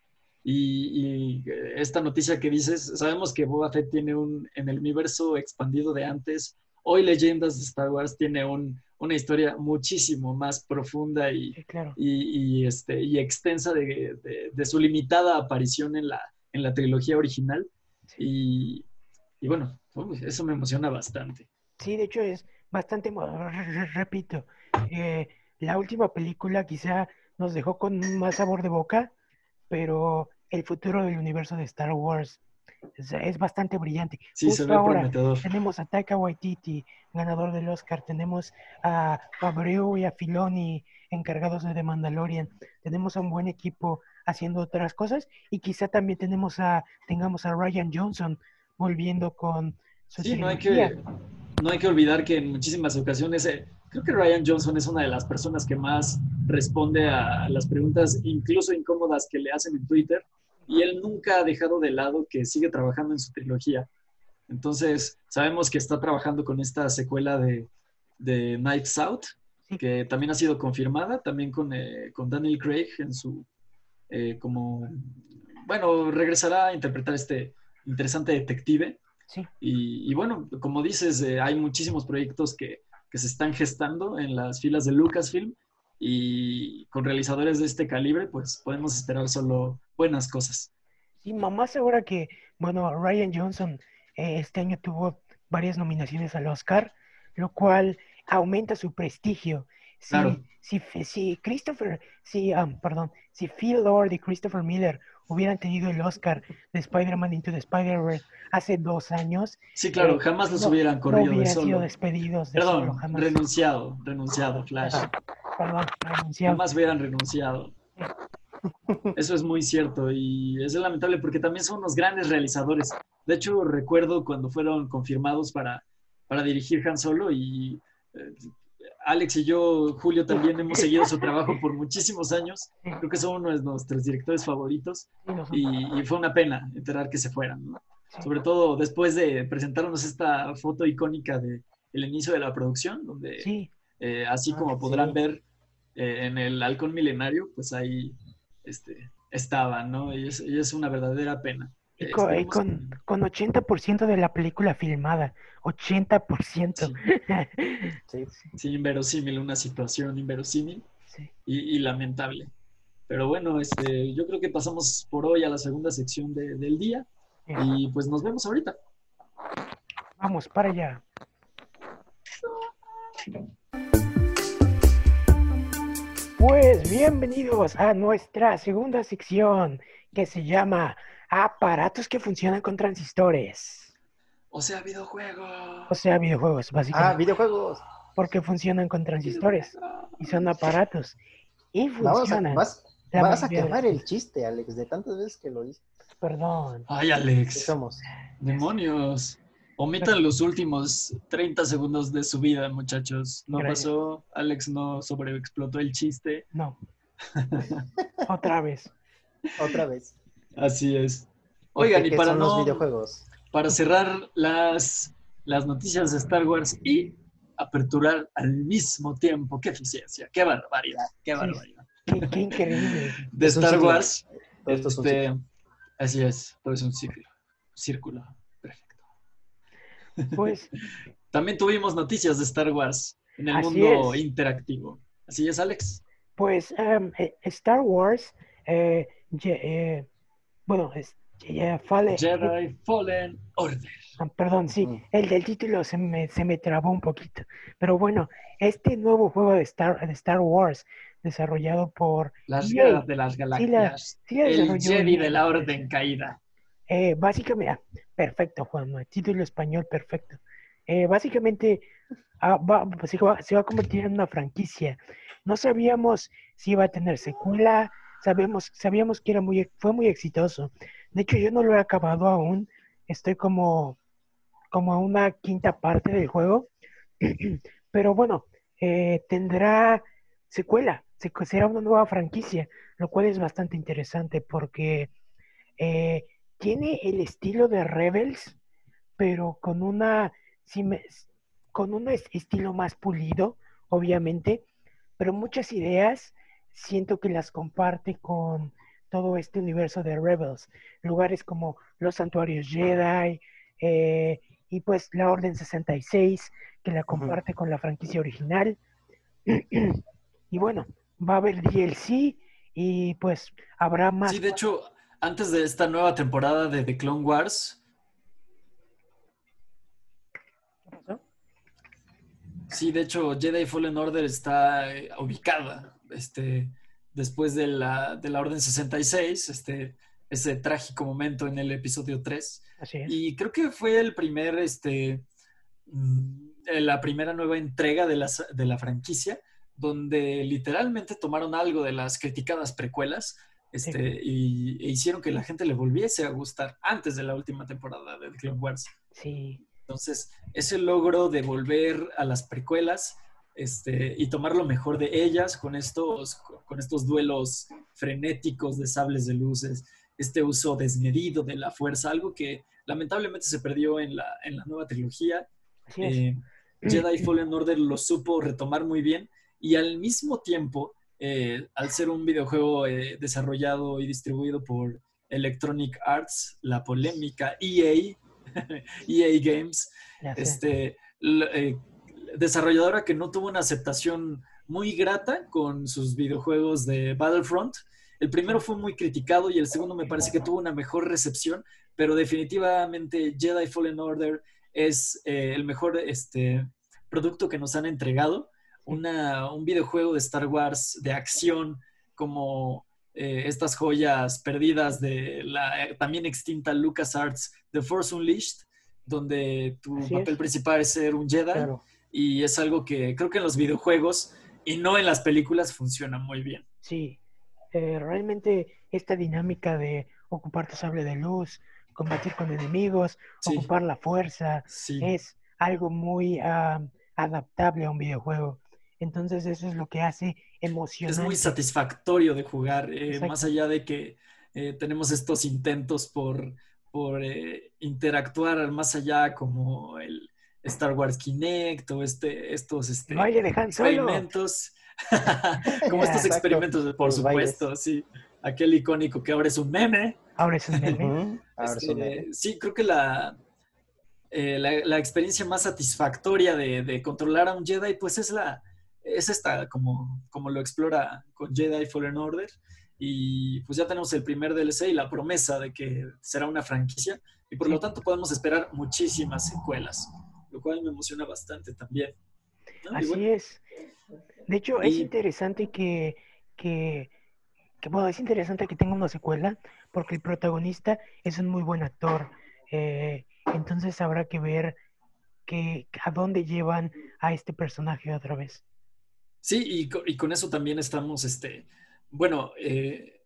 Y, y, eh, esta noticia que dices, sabemos que Boba Fett tiene un, en el universo expandido de antes, hoy Leyendas de Star Wars tiene un, una historia muchísimo más profunda y, Sí, claro. y, y, este, y extensa de, de- de su limitada aparición en la, en la trilogía original. Y, y bueno, eso me emociona bastante. Sí, de hecho es bastante, repito, eh, la última película quizá nos dejó con más sabor de boca, pero el futuro del universo de Star Wars es, es bastante brillante. Sí, se Justo ve ahora prometedor. tenemos a Taika Waititi, ganador del Oscar, tenemos a Fabreu y a Filoni encargados de The Mandalorian, tenemos a un buen equipo haciendo otras cosas y quizá también tenemos a, tengamos a Ryan Johnson volviendo con su Sí, no hay que, no hay que olvidar que en muchísimas ocasiones, eh, creo que Ryan Johnson es una de las personas que más responde a las preguntas, incluso incómodas, que le hacen en Twitter, y él nunca ha dejado de lado que sigue trabajando en su trilogía. Entonces, sabemos que está trabajando con esta secuela de, de Knives Out, que también ha sido confirmada, también con, eh, con Daniel Craig en su, eh, como, bueno, regresará a interpretar este interesante detective. Sí. Y, y bueno, como dices, eh, hay muchísimos proyectos que, que se están gestando en las filas de Lucasfilm y con realizadores de este calibre, pues podemos esperar solo buenas cosas. Sí, mamás ahora que, bueno, Ryan Johnson eh, este año tuvo varias nominaciones al Oscar, lo cual aumenta su prestigio. Claro. si, si Christopher, si, ah, perdón, si Phil Lord y Christopher Miller hubieran tenido el Oscar de Spider-Man Into the Spider-Verse hace dos años, Sí, claro, Eh, jamás los no- hubieran no corrido de hubieran sido solo. despedidos de solo, Perdón, jamás. renunciado, renunciado, Flash. Perdón, renunciado. Jamás hubieran renunciado. Eso es muy cierto y es lamentable porque también son unos grandes realizadores. De hecho, recuerdo cuando fueron confirmados para, para dirigir Han Solo y eh, Alex y yo, Julio, también hemos seguido su trabajo por muchísimos años. Creo que son uno de nuestros directores favoritos y, y fue una pena enterar que se fueran. ¿no? Sobre todo después de presentarnos esta foto icónica de el inicio de la producción, donde Sí, eh, así Ah, como podrán sí. ver eh, en el halcón milenario, pues ahí este, estaban, ¿no? Y es, y es una verdadera pena. Y con, con, con 80% de la película filmada, 80%. Sí. Sí, inverosímil, una situación inverosímil Sí. y, y lamentable. Pero bueno, este, yo creo que pasamos por hoy a la segunda sección de- del día y pues nos vemos ahorita. Vamos, para allá. Pues bienvenidos a nuestra segunda sección que se llama Aparatos que funcionan con transistores. O sea, videojuegos. O sea, videojuegos, Ah, básicamente. videojuegos. porque funcionan con transistores y son aparatos. Y a, funcionan. vas, la vas a quemar el chiste, Alex, de tantas veces que lo dices. Perdón. Ay, ¿Qué Alex. somos? Demonios. Omitan los últimos 30 segundos de su vida, muchachos. No pasó, Alex no sobreexplotó el chiste. No. Otra vez. Otra vez. Así es. Oigan, y para no. videojuegos. Para cerrar las, las noticias de Star Wars y aperturar al mismo tiempo. ¡Qué eficiencia! ¡Qué barbaridad! ¡Qué barbaridad! Qué, increíble! De Star Wars. Este, así es, todo es un círculo. Círculo. Perfecto. Pues. También tuvimos noticias de Star Wars en el mundo interactivo. ¿Así es, Alex? Pues em, eh, Star Wars, eh, eh, bueno, es, Jedi Fallen Order. Ah, perdón, sí, mm. el del título se me, se me trabó un poquito. Pero bueno, este nuevo juego de Star, de Star Wars, desarrollado por... Las guerras de las galaxias. el Jedi de la Orden Caída. Eh, básicamente, ah, perfecto, Juan, el título español perfecto. Eh, básicamente, ah, se, va, se, va, a convertir en una franquicia. No sabíamos si iba a tener secuela, sabemos, sabíamos que era muy, fue muy exitoso. De hecho, yo no lo he acabado aún. Estoy como, como a una quinta parte del juego. Pero bueno, eh, tendrá secuela. Será una nueva franquicia, lo cual es bastante interesante porque eh, tiene el estilo de Rebels, pero con una con un estilo más pulido, obviamente, pero muchas ideas siento que las comparte con todo este universo de Rebels. Lugares como los santuarios Jedi eh, y pues la Orden 66, que la comparte con la franquicia original. y bueno, va a haber DLC y pues habrá más. Sí, de hecho, antes de esta nueva temporada de The Clone Wars. Sí, de hecho, Jedi Fallen Order está eh, ubicada este, después de la, de la Orden 66, este, ese trágico momento en el episodio 3. Así es. Y creo que fue el primer, este, mm, la primera nueva entrega de, las, de la franquicia, donde literalmente tomaron algo de las criticadas precuelas este, y, e hicieron que la gente le volviese a gustar antes de la última temporada de The Clone Wars. Sí. Entonces, ese logro de volver a las precuelas este, y tomar lo mejor de ellas con estos, con estos duelos frenéticos de sables de luces, este uso desmedido de la fuerza, algo que lamentablemente se perdió en la, en la nueva trilogía. Eh, Jedi Fallen Order lo supo retomar muy bien y al mismo tiempo, eh, al ser un videojuego eh, desarrollado y distribuido por Electronic Arts, la polémica EA, EA Games, este, desarrolladora que no tuvo una aceptación muy grata con sus videojuegos de Battlefront. El primero fue muy criticado y el segundo me parece que tuvo una mejor recepción, pero definitivamente Jedi Fallen Order es eh, el mejor este, producto que nos han entregado. un videojuego de Star Wars de acción como eh, estas joyas perdidas de la eh, también extinta LucasArts The Force Unleashed, donde tu papel principal es ser un Jedi y es algo que creo que en los videojuegos y no en las películas funciona muy bien. Sí, eh, realmente esta dinámica de ocupar tu sable de luz, combatir con enemigos, ocupar la fuerza, es algo muy adaptable a un videojuego. Entonces eso es lo que hace emocionante. Es muy satisfactorio de jugar, eh, más allá de que eh, tenemos estos intentos por, por interactuar más allá como el, Star Wars Kinect o este, estos este, experimentos. como estos experimentos, por supuesto, sí. Aquel icónico que ahora es un meme. Ahora es un meme. Este, sí, creo que la, eh, la, experiencia más satisfactoria de, controlar a un Jedi, pues es la es esta, como, como lo explora con Jedi Fallen Order. Y pues ya tenemos el primer DLC y la promesa de que será una franquicia. Y por lo tanto podemos esperar muchísimas secuelas lo cual me emociona bastante también. Así es. De hecho, es interesante que, que, bueno, es interesante que tenga una secuela, porque el protagonista es un muy buen actor. Eh, entonces habrá que ver que, a dónde llevan a este personaje otra vez. Sí, y, con eso también estamos, este, bueno, eh,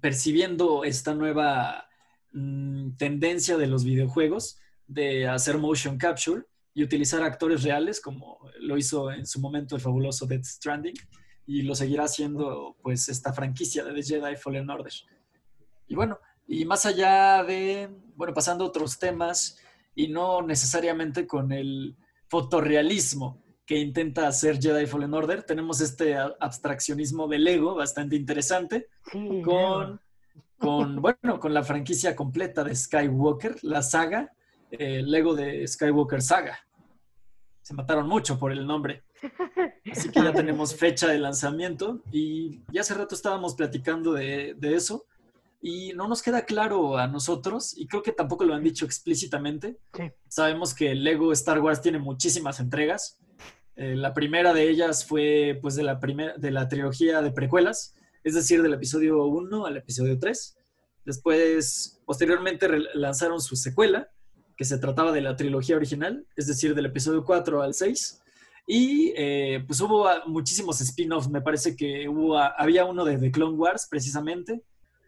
percibiendo esta nueva mm, tendencia de los videojuegos de hacer motion capture y utilizar actores reales, como lo hizo en su momento el fabuloso Death Stranding, y lo seguirá haciendo pues esta franquicia de The Jedi Fallen Order. Y bueno, y más allá de, bueno, pasando a otros temas, y no necesariamente con el fotorrealismo que intenta hacer Jedi Fallen Order, tenemos este abstraccionismo del Lego bastante interesante, con, con, bueno, con la franquicia completa de Skywalker, la saga, el Lego de Skywalker Saga. Se mataron mucho por el nombre. Así que ya tenemos fecha de lanzamiento y ya hace rato estábamos platicando de, de eso y no nos queda claro a nosotros, y creo que tampoco lo han dicho explícitamente. Sabemos que Lego Star Wars tiene muchísimas entregas. Eh, la primera de ellas fue pues de la, de la trilogía de precuelas, es decir, del episodio 1 al episodio 3. Después, posteriormente, lanzaron su secuela, que se trataba de la trilogía original, es decir, del episodio 4 al 6. Y eh, pues hubo muchísimos spin-offs, me parece que hubo, había uno de The Clone Wars, precisamente,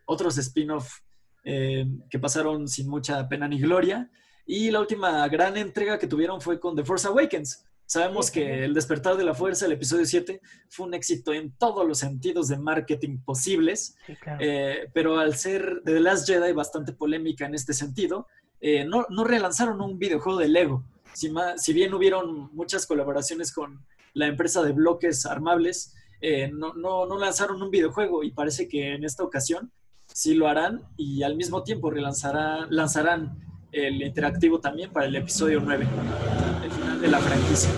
otros spin-off eh, que pasaron sin mucha pena ni gloria. Y la última gran entrega que tuvieron fue con The Force Awakens. Sabemos que El despertar de la fuerza, el episodio 7, fue un éxito en todos los sentidos de marketing posibles, eh, pero al ser The Last Jedi bastante polémica en este sentido, eh, no, no, relanzaron un videojuego de Lego. Si, si, bien hubieron muchas colaboraciones con la empresa de bloques armables, no, no, no lanzaron un videojuego y parece que en esta ocasión sí lo harán y al mismo tiempo lanzarán el interactivo también para el episodio 9, el final de la franquicia.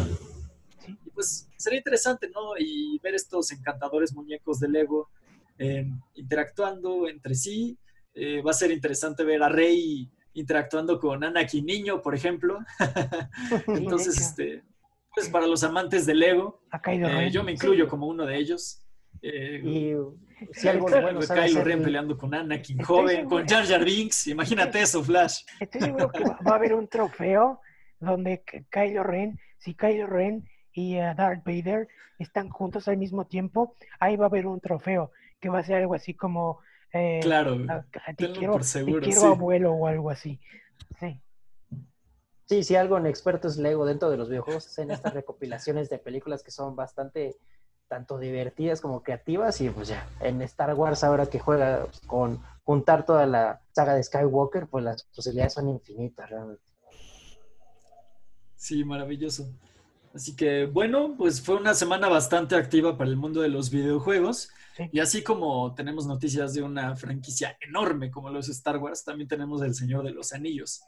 Y pues sería interesante, ¿no? Y ver estos encantadores muñecos de Lego eh, interactuando entre sí. Eh, va a ser interesante ver a Rey interactuando con Anakin Niño, por ejemplo. Entonces, este, pues para los amantes de Lego, eh, yo me incluyo como uno de ellos. y si algo bueno Kylo Ren peleando con Anakin joven, con Jar Jar Binks, imagínate eso, Flash. Estoy seguro que va a haber un trofeo donde Kylo Ren, si Kylo Ren y uh, Darth Vader están juntos al mismo tiempo, ahí va a haber un trofeo que va a ser algo así como eh, claro, te quiero, por seguro, te quiero abuelo o algo así. Sí. Sí, si algo en expertos Lego dentro de los videojuegos en estas recopilaciones de películas que son bastante tanto divertidas como creativas y pues ya, en Star Wars ahora que juega con juntar toda la saga de Skywalker, pues las posibilidades son infinitas realmente. Sí, maravilloso. Así que bueno, pues fue una semana bastante activa para el mundo de los videojuegos. Y así como tenemos noticias de una franquicia enorme como los Star Wars, también tenemos El Señor de los Anillos.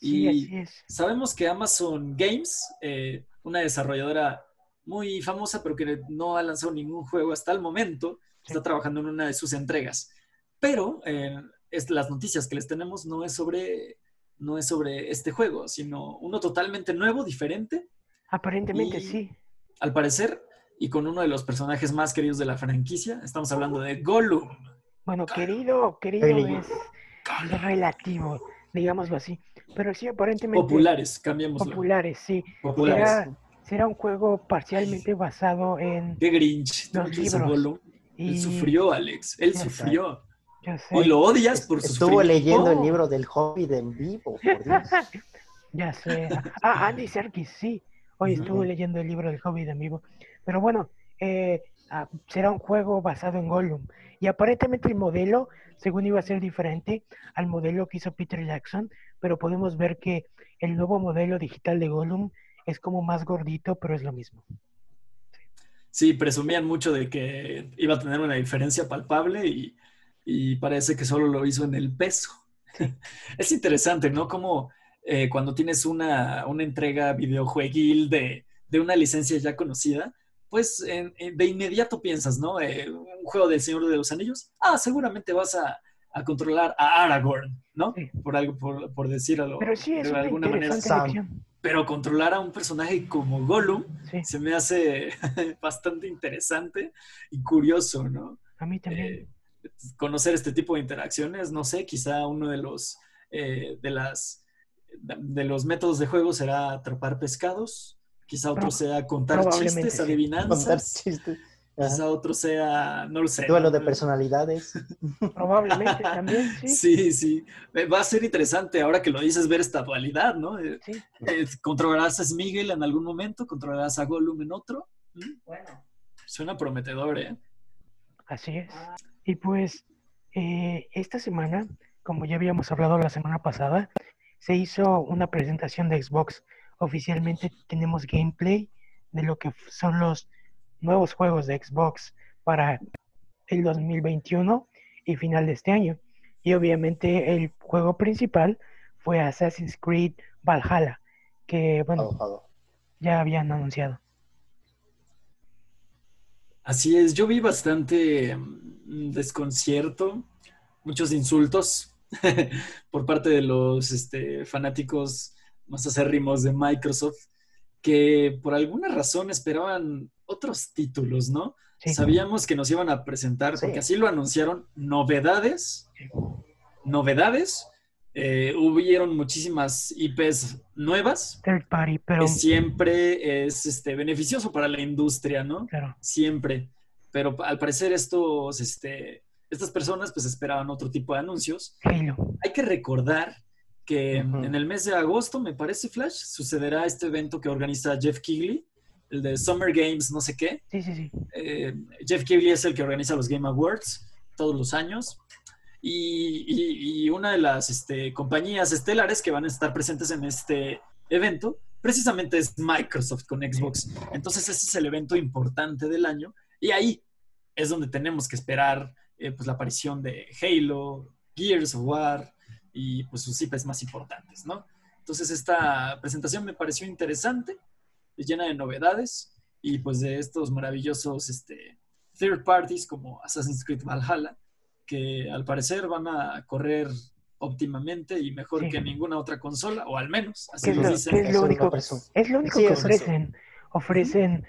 y sabemos que Amazon Games, eh, una desarrolladora muy famosa, pero que no ha lanzado ningún juego hasta el momento. Está trabajando en una de sus entregas. Pero eh, es, las noticias que les tenemos no es sobre no es sobre este juego, sino uno totalmente nuevo, diferente. Aparentemente sí. Al parecer, y con uno de los personajes más queridos de la franquicia, estamos hablando de Gollum. Bueno, querido, querido es, relativo, digámoslo así. Pero sí, aparentemente. Populares, cambiamos. Populares, sí. Populares será un juego parcialmente basado en Qué Grinch, los libros. Él sufrió, Alex. Él sufrió. Y lo odias por su Estuvo leyendo el libro del Hobbit en vivo, por Dios. ya sé. Ah, Andy Serkis, sí. Hoy estuvo leyendo el libro del Hobbit vivo. Pero bueno, eh, ah, será un juego basado en Gollum. Y aparentemente el modelo, según iba a ser diferente al modelo que hizo Peter Jackson, pero podemos ver que el nuevo modelo digital de Gollum es como más gordito, pero es lo mismo. Sí, presumían mucho de que iba a tener una diferencia palpable y, parece que solo lo hizo en el peso. es interesante, ¿no? Como eh, cuando tienes una, entrega videojueguil de, de, una licencia ya conocida, pues de inmediato piensas, ¿no? Eh, un juego del Señor de los Anillos, ah, seguramente vas a, controlar a Aragorn, ¿no? Por algo, por, decirlo Pero sí, es de alguna manera pero controlar a un personaje como Gollum se me hace bastante interesante y curioso, ¿no? A mí también. Eh, conocer este tipo de interacciones, no sé, quizá uno de los, eh, de las, de los métodos de juego será atrapar pescados, quizá otro sea contar chistes, adivinanzas. Contar chistes. quizá otro sea, no lo sé. Duelo de personalidades. Probablemente también, sí. Sí, sí. Eh, Va a ser interesante ahora que lo dices ver esta dualidad, ¿no? Eh, Sí. eh, ¿Controlarás a Smigel en algún momento? ¿Controlarás a Gollum en otro? ¿Mm? Bueno. Suena prometedor, ¿eh? Así es. Y pues eh, esta semana, como ya habíamos hablado la semana pasada, se hizo una presentación de Xbox. Oficialmente tenemos gameplay de lo que son los nuevos juegos de Xbox para el 2021 y final de este año. Y obviamente el juego principal fue Assassin's Creed Valhalla, que bueno, ya habían anunciado. Así es, yo vi bastante mm, desconcierto, muchos insultos por parte de los este, fanáticos más acérrimos de Microsoft, que por alguna razón esperaban otros títulos, ¿no? Sí. Sabíamos que nos iban a presentar, Sí. porque así lo anunciaron, novedades, novedades. Eh, hubieron muchísimas IPs nuevas, Third party, pero que siempre es este, beneficioso para la industria, ¿no? claro, siempre. Pero al parecer estos, este, estas personas pues esperaban otro tipo de anuncios. Hay que recordar que en el mes de agosto, me parece, Flash, sucederá este evento que organiza Jeff Kigley, el de Summer Games, no sé qué. Sí, sí, sí. Eh, Jeff Kigley es el que organiza los Game Awards todos los años. Y, y- y una de las este, compañías estelares que van a estar presentes en este evento precisamente es Microsoft con Xbox. Entonces ese es el evento importante del año y ahí es donde tenemos que esperar eh, pues, la aparición de Halo, Gears of War y pues sus IPs más importantes, ¿no? Entonces esta presentación me pareció interesante, llena de novedades y pues de estos maravillosos este, third parties como Assassin's Creed Valhalla, que al parecer van a correr óptimamente y mejor Sí. que ninguna otra consola, o al menos así ¿Qué es lo dicen. es lo único-. Es lo único Sí, que ofrecen. Ofrecen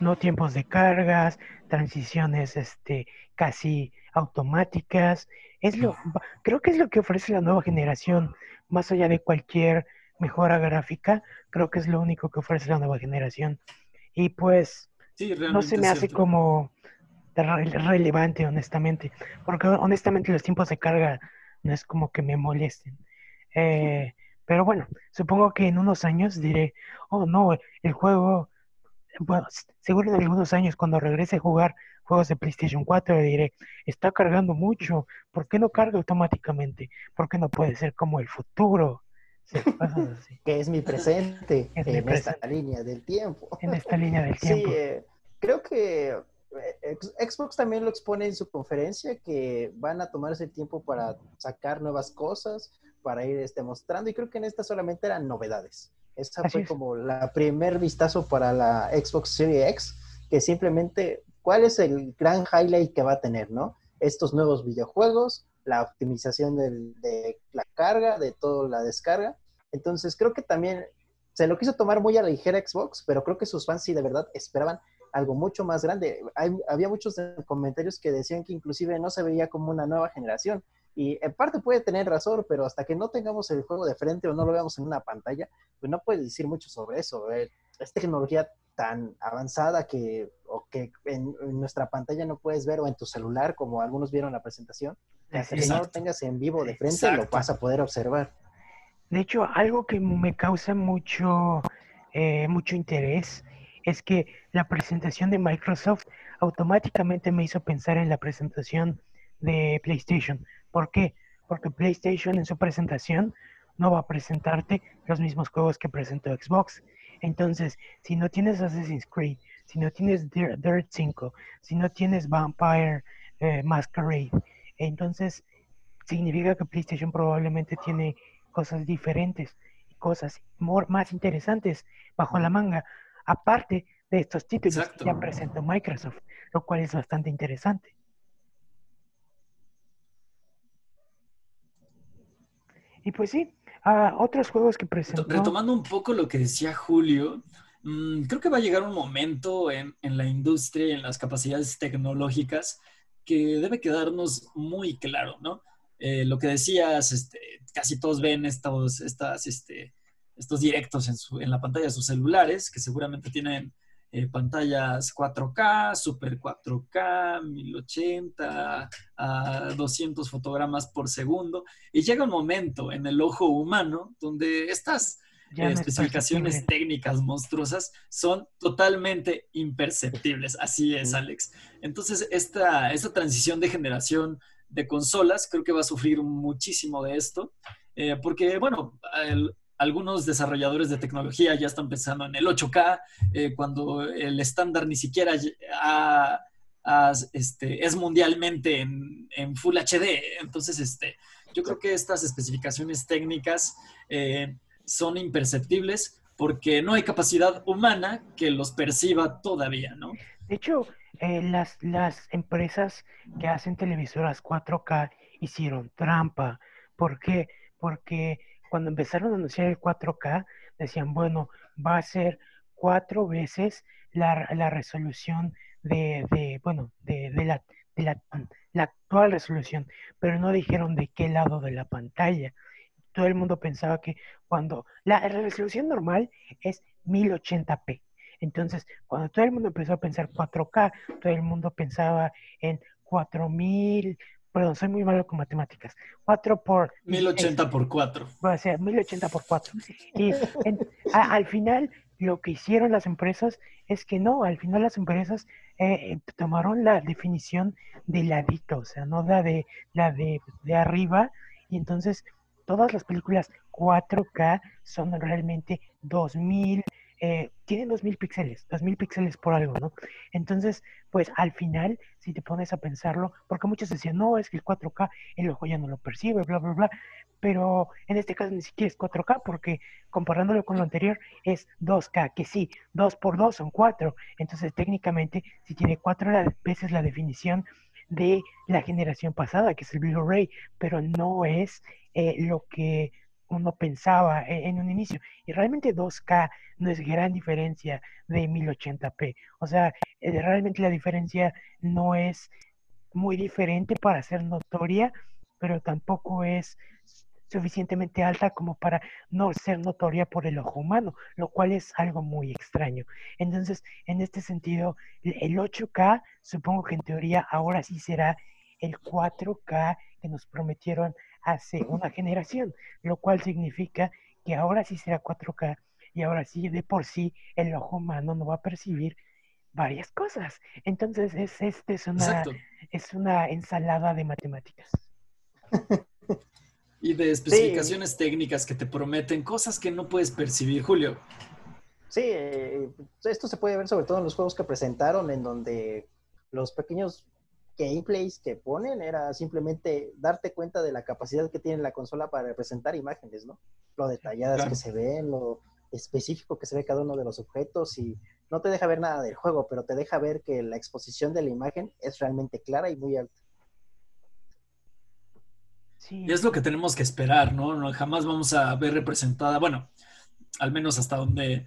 no tiempos de cargas, transiciones este, casi automáticas. Es lo, creo que es lo que ofrece la nueva generación, más allá de cualquier mejora gráfica, creo que es lo único que ofrece la nueva generación. Y pues Sí, no se me hace como re- relevante, honestamente, porque honestamente los tiempos de carga no es como que me molesten. Eh, pero bueno, supongo que en unos años diré, oh no, el juego, bueno, seguro en algunos años cuando regrese a jugar juegos de PlayStation 4 diré, está cargando mucho, ¿por qué no carga automáticamente? ¿Por qué no puede ser como el futuro? Sí, cosas así, Que es mi presente Es mi en esta línea del tiempo. en esta línea del Sí, tiempo. eh, creo que eh, Xbox también lo expone en su conferencia, que van a tomarse el tiempo para sacar nuevas cosas, para ir este, mostrando, y creo que en esta solamente eran novedades. Esa Así fue es. como la primer vistazo para la Xbox Series X, que simplemente, ¿cuál es el gran highlight que va a tener, no? Estos nuevos videojuegos, la optimización del- de la carga, de toda la descarga. Entonces, creo que también se lo quiso tomar muy a la ligera Xbox, pero creo que sus fans sí de verdad esperaban algo mucho más grande. Hay- había muchos comentarios que decían que inclusive no se veía como una nueva generación. Y en parte puede tener razón, pero hasta que no tengamos el juego de frente o no lo veamos en una pantalla, pues no puedes decir mucho sobre eso. Eh, Es tecnología tan avanzada que, o que en, en nuestra pantalla no puedes ver o en tu celular, como algunos vieron la presentación, hasta que no lo Exacto. tengas en vivo de frente lo Exacto. vas a poder observar. De hecho, algo que me causa mucho, eh, mucho interés es que la presentación de Microsoft automáticamente me hizo pensar en la presentación de PlayStation. ¿Por qué? Porque PlayStation en su presentación no va a presentarte los mismos juegos que presentó Xbox. Entonces, si no tienes Assassin's Creed, si no tienes Dir- Dirt 5, si no tienes Vampire eh, Masquerade, entonces significa que PlayStation probablemente tiene cosas diferentes y cosas more- más interesantes bajo la manga, aparte de estos títulos Exacto. que ya presentó Microsoft, lo cual es bastante interesante. Y pues sí, ah, otros juegos que presentó. Retomando un poco lo que decía Julio, mm, creo que va a llegar un momento en, en la industria y en las capacidades tecnológicas que debe quedarnos muy claro, ¿no? Eh, lo que decías, este, casi todos ven estos, estas, este, estos directos en, su- en la pantalla de sus celulares, que seguramente tienen eh, pantallas 4K, Super 4K, 1080, a 200 fotogramas por segundo. Y llega un momento en el ojo humano donde estas especificaciones técnicas monstruosas son totalmente imperceptibles. Así es, Alex. Entonces, esta, esta transición de generación de consolas creo que va a sufrir muchísimo de esto, eh, porque, bueno, algunos desarrolladores de tecnología ya están pensando en el 8K, eh, cuando el estándar ni siquiera este, es mundialmente en, Full HD. Entonces, este, yo creo que estas especificaciones técnicas eh, son imperceptibles porque no hay capacidad humana que los perciba todavía, ¿no? De hecho, eh, las, las empresas que hacen televisoras 4K hicieron trampa. ¿Por qué? Porque cuando empezaron a anunciar el 4K, decían, bueno, va a ser cuatro veces la, resolución de, de bueno, de, la, de la, la, actual resolución, pero no dijeron de qué lado de la pantalla todo el mundo pensaba que cuando la resolución normal es 1080p. Entonces, cuando todo el mundo empezó a pensar 4K, todo el mundo pensaba en 4000, perdón, soy muy malo con matemáticas. 4 por 1080 por 4. Va a ser 1080 por 4. Y al final lo que hicieron las empresas es que no, al final las empresas eh, tomaron la definición de ladito, o sea, no la de la de, de arriba, y entonces todas las películas 4K son realmente 2000, eh, tienen 2000 píxeles, 2000 píxeles por algo, ¿no? Entonces, pues al final, si te pones a pensarlo, porque muchos decían, no, es que el 4K el ojo ya no lo percibe, bla, bla, bla, pero en este caso ni siquiera es 4K, porque comparándolo con lo anterior es 2K, que sí, 2 por 2 son 4, entonces técnicamente si tiene 4 veces la definición de la generación pasada, que es el Blu-ray, pero no es eh, lo que uno pensaba e, en, un inicio. Y realmente 2K no es gran diferencia de 1080p. O sea, eh, realmente la diferencia no es muy diferente para ser notoria, pero tampoco es suficientemente alta como para no ser notoria por el ojo humano, lo cual es algo muy extraño. Entonces, en este sentido, el 8K, supongo que en teoría ahora sí será el 4K que nos prometieron hace una generación, lo cual significa que ahora sí será 4K y ahora sí de por sí el ojo humano no va a percibir varias cosas. Entonces, es, este es una, es una ensalada de matemáticas. y de especificaciones técnicas que te prometen cosas que no puedes percibir, Julio. Sí, eh, esto se puede ver sobre todo en los juegos que presentaron, en donde los pequeños gameplays que ponen era simplemente darte cuenta de la capacidad que tiene la consola para representar imágenes, ¿no? Lo detalladas que se ven, lo específico que se ve cada uno de los objetos y no te deja ver nada del juego, pero te deja ver que la exposición de la imagen es realmente clara y muy alta. Y es lo que tenemos que esperar, ¿no? Jamás vamos a ver representada, bueno, al menos hasta donde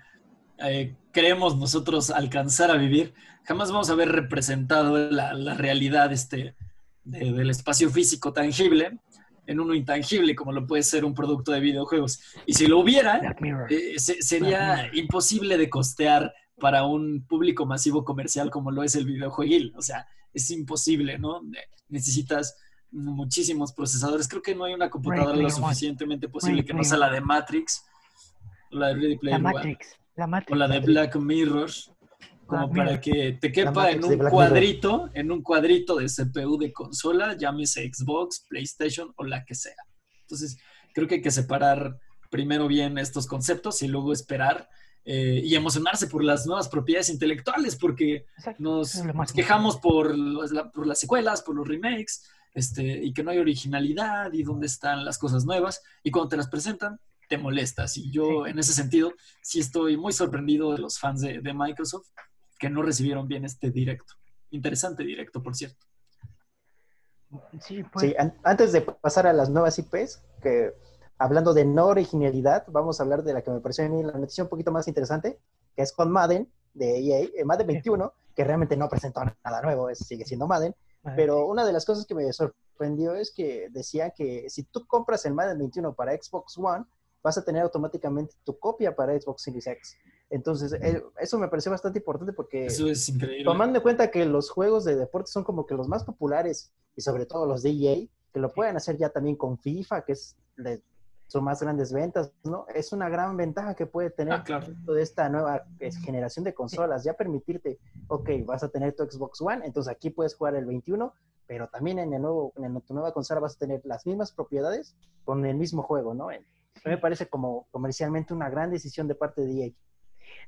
eh, creemos nosotros alcanzar a vivir, jamás vamos a ver representado la, realidad este, del espacio físico tangible en uno intangible como lo puede ser un producto de videojuegos. Y si lo hubiera, eh, sería imposible de costear para un público masivo comercial como lo es el videojueguil. O sea, es imposible, ¿no? Necesitas muchísimos procesadores. Creo que no hay una computadora lo suficientemente posible que no sea la de Matrix, la de Ready Player Matrix, o la de Black Mirror, como para que te quepa en un cuadrito, en un cuadrito de CPU de consola, llámese Xbox, PlayStation o la que sea. Entonces, creo que hay que separar primero bien estos conceptos y luego esperar eh, y emocionarse por las nuevas propiedades intelectuales, porque nos, quejamos por, por las secuelas, por los remakes, este, y que no hay originalidad y dónde están las cosas nuevas. Y cuando te las presentan, te molestas. Y yo, en ese sentido, sí estoy muy sorprendido de los fans de, Microsoft que no recibieron bien este directo. Interesante directo, por cierto. Sí, pues. antes de pasar a las nuevas IPs, que hablando de no originalidad, vamos a hablar de la que me pareció a mí la noticia un poquito más interesante, que es con Madden de EA, eh, Madden 21, que realmente no presentó nada nuevo, sigue siendo Madden, pero una de las cosas que me sorprendió es que decía que si tú compras el Madden 21 para Xbox One, vas a tener automáticamente tu copia para Xbox Series X. Entonces, eh, eso me pareció bastante importante porque Eso es increíble. tomando en cuenta que los juegos de deporte son como que los más populares y sobre todo los de EA, que lo pueden hacer ya también con FIFA, que es de sus más grandes ventas, ¿no? Es una gran ventaja que puede tener Ah, claro. de esta nueva generación de consolas, ya permitirte, ok, vas a tener tu Xbox One, entonces aquí puedes jugar el 21, pero también en, el nuevo, en tu nueva consola vas a tener las mismas propiedades con el mismo juego, ¿no? Me parece como comercialmente una gran decisión de parte de EA.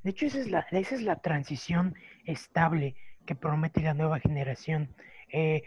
De hecho, esa es la, esa es la transición estable que promete la nueva generación. Eh,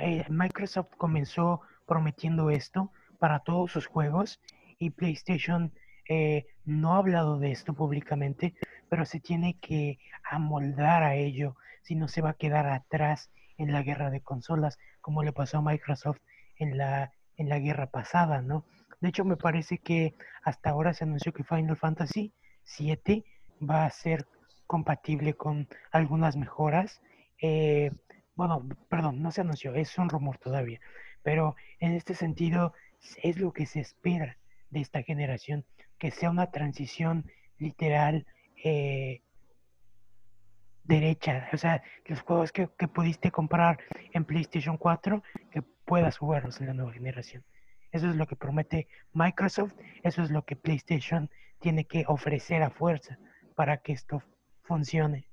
eh, Microsoft comenzó prometiendo esto para todos sus juegos y PlayStation eh, no ha hablado de esto públicamente, pero se tiene que amoldar a ello, si no se va a quedar atrás en la guerra de consolas, como le pasó a Microsoft en la, en la guerra pasada, ¿no? De hecho, me parece que hasta ahora se anunció que Final Fantasy 7 va a ser compatible con algunas mejoras. Eh, bueno, perdón, no se anunció, es un rumor todavía, pero en este sentido es lo que se espera de esta generación, que sea una transición literal eh, derecha, o sea, los juegos que, que pudiste comprar en PlayStation 4, que puedas jugarlos en la nueva generación. Eso es lo que promete Microsoft, eso es lo que PlayStation tiene que ofrecer a fuerza para que esto funcione.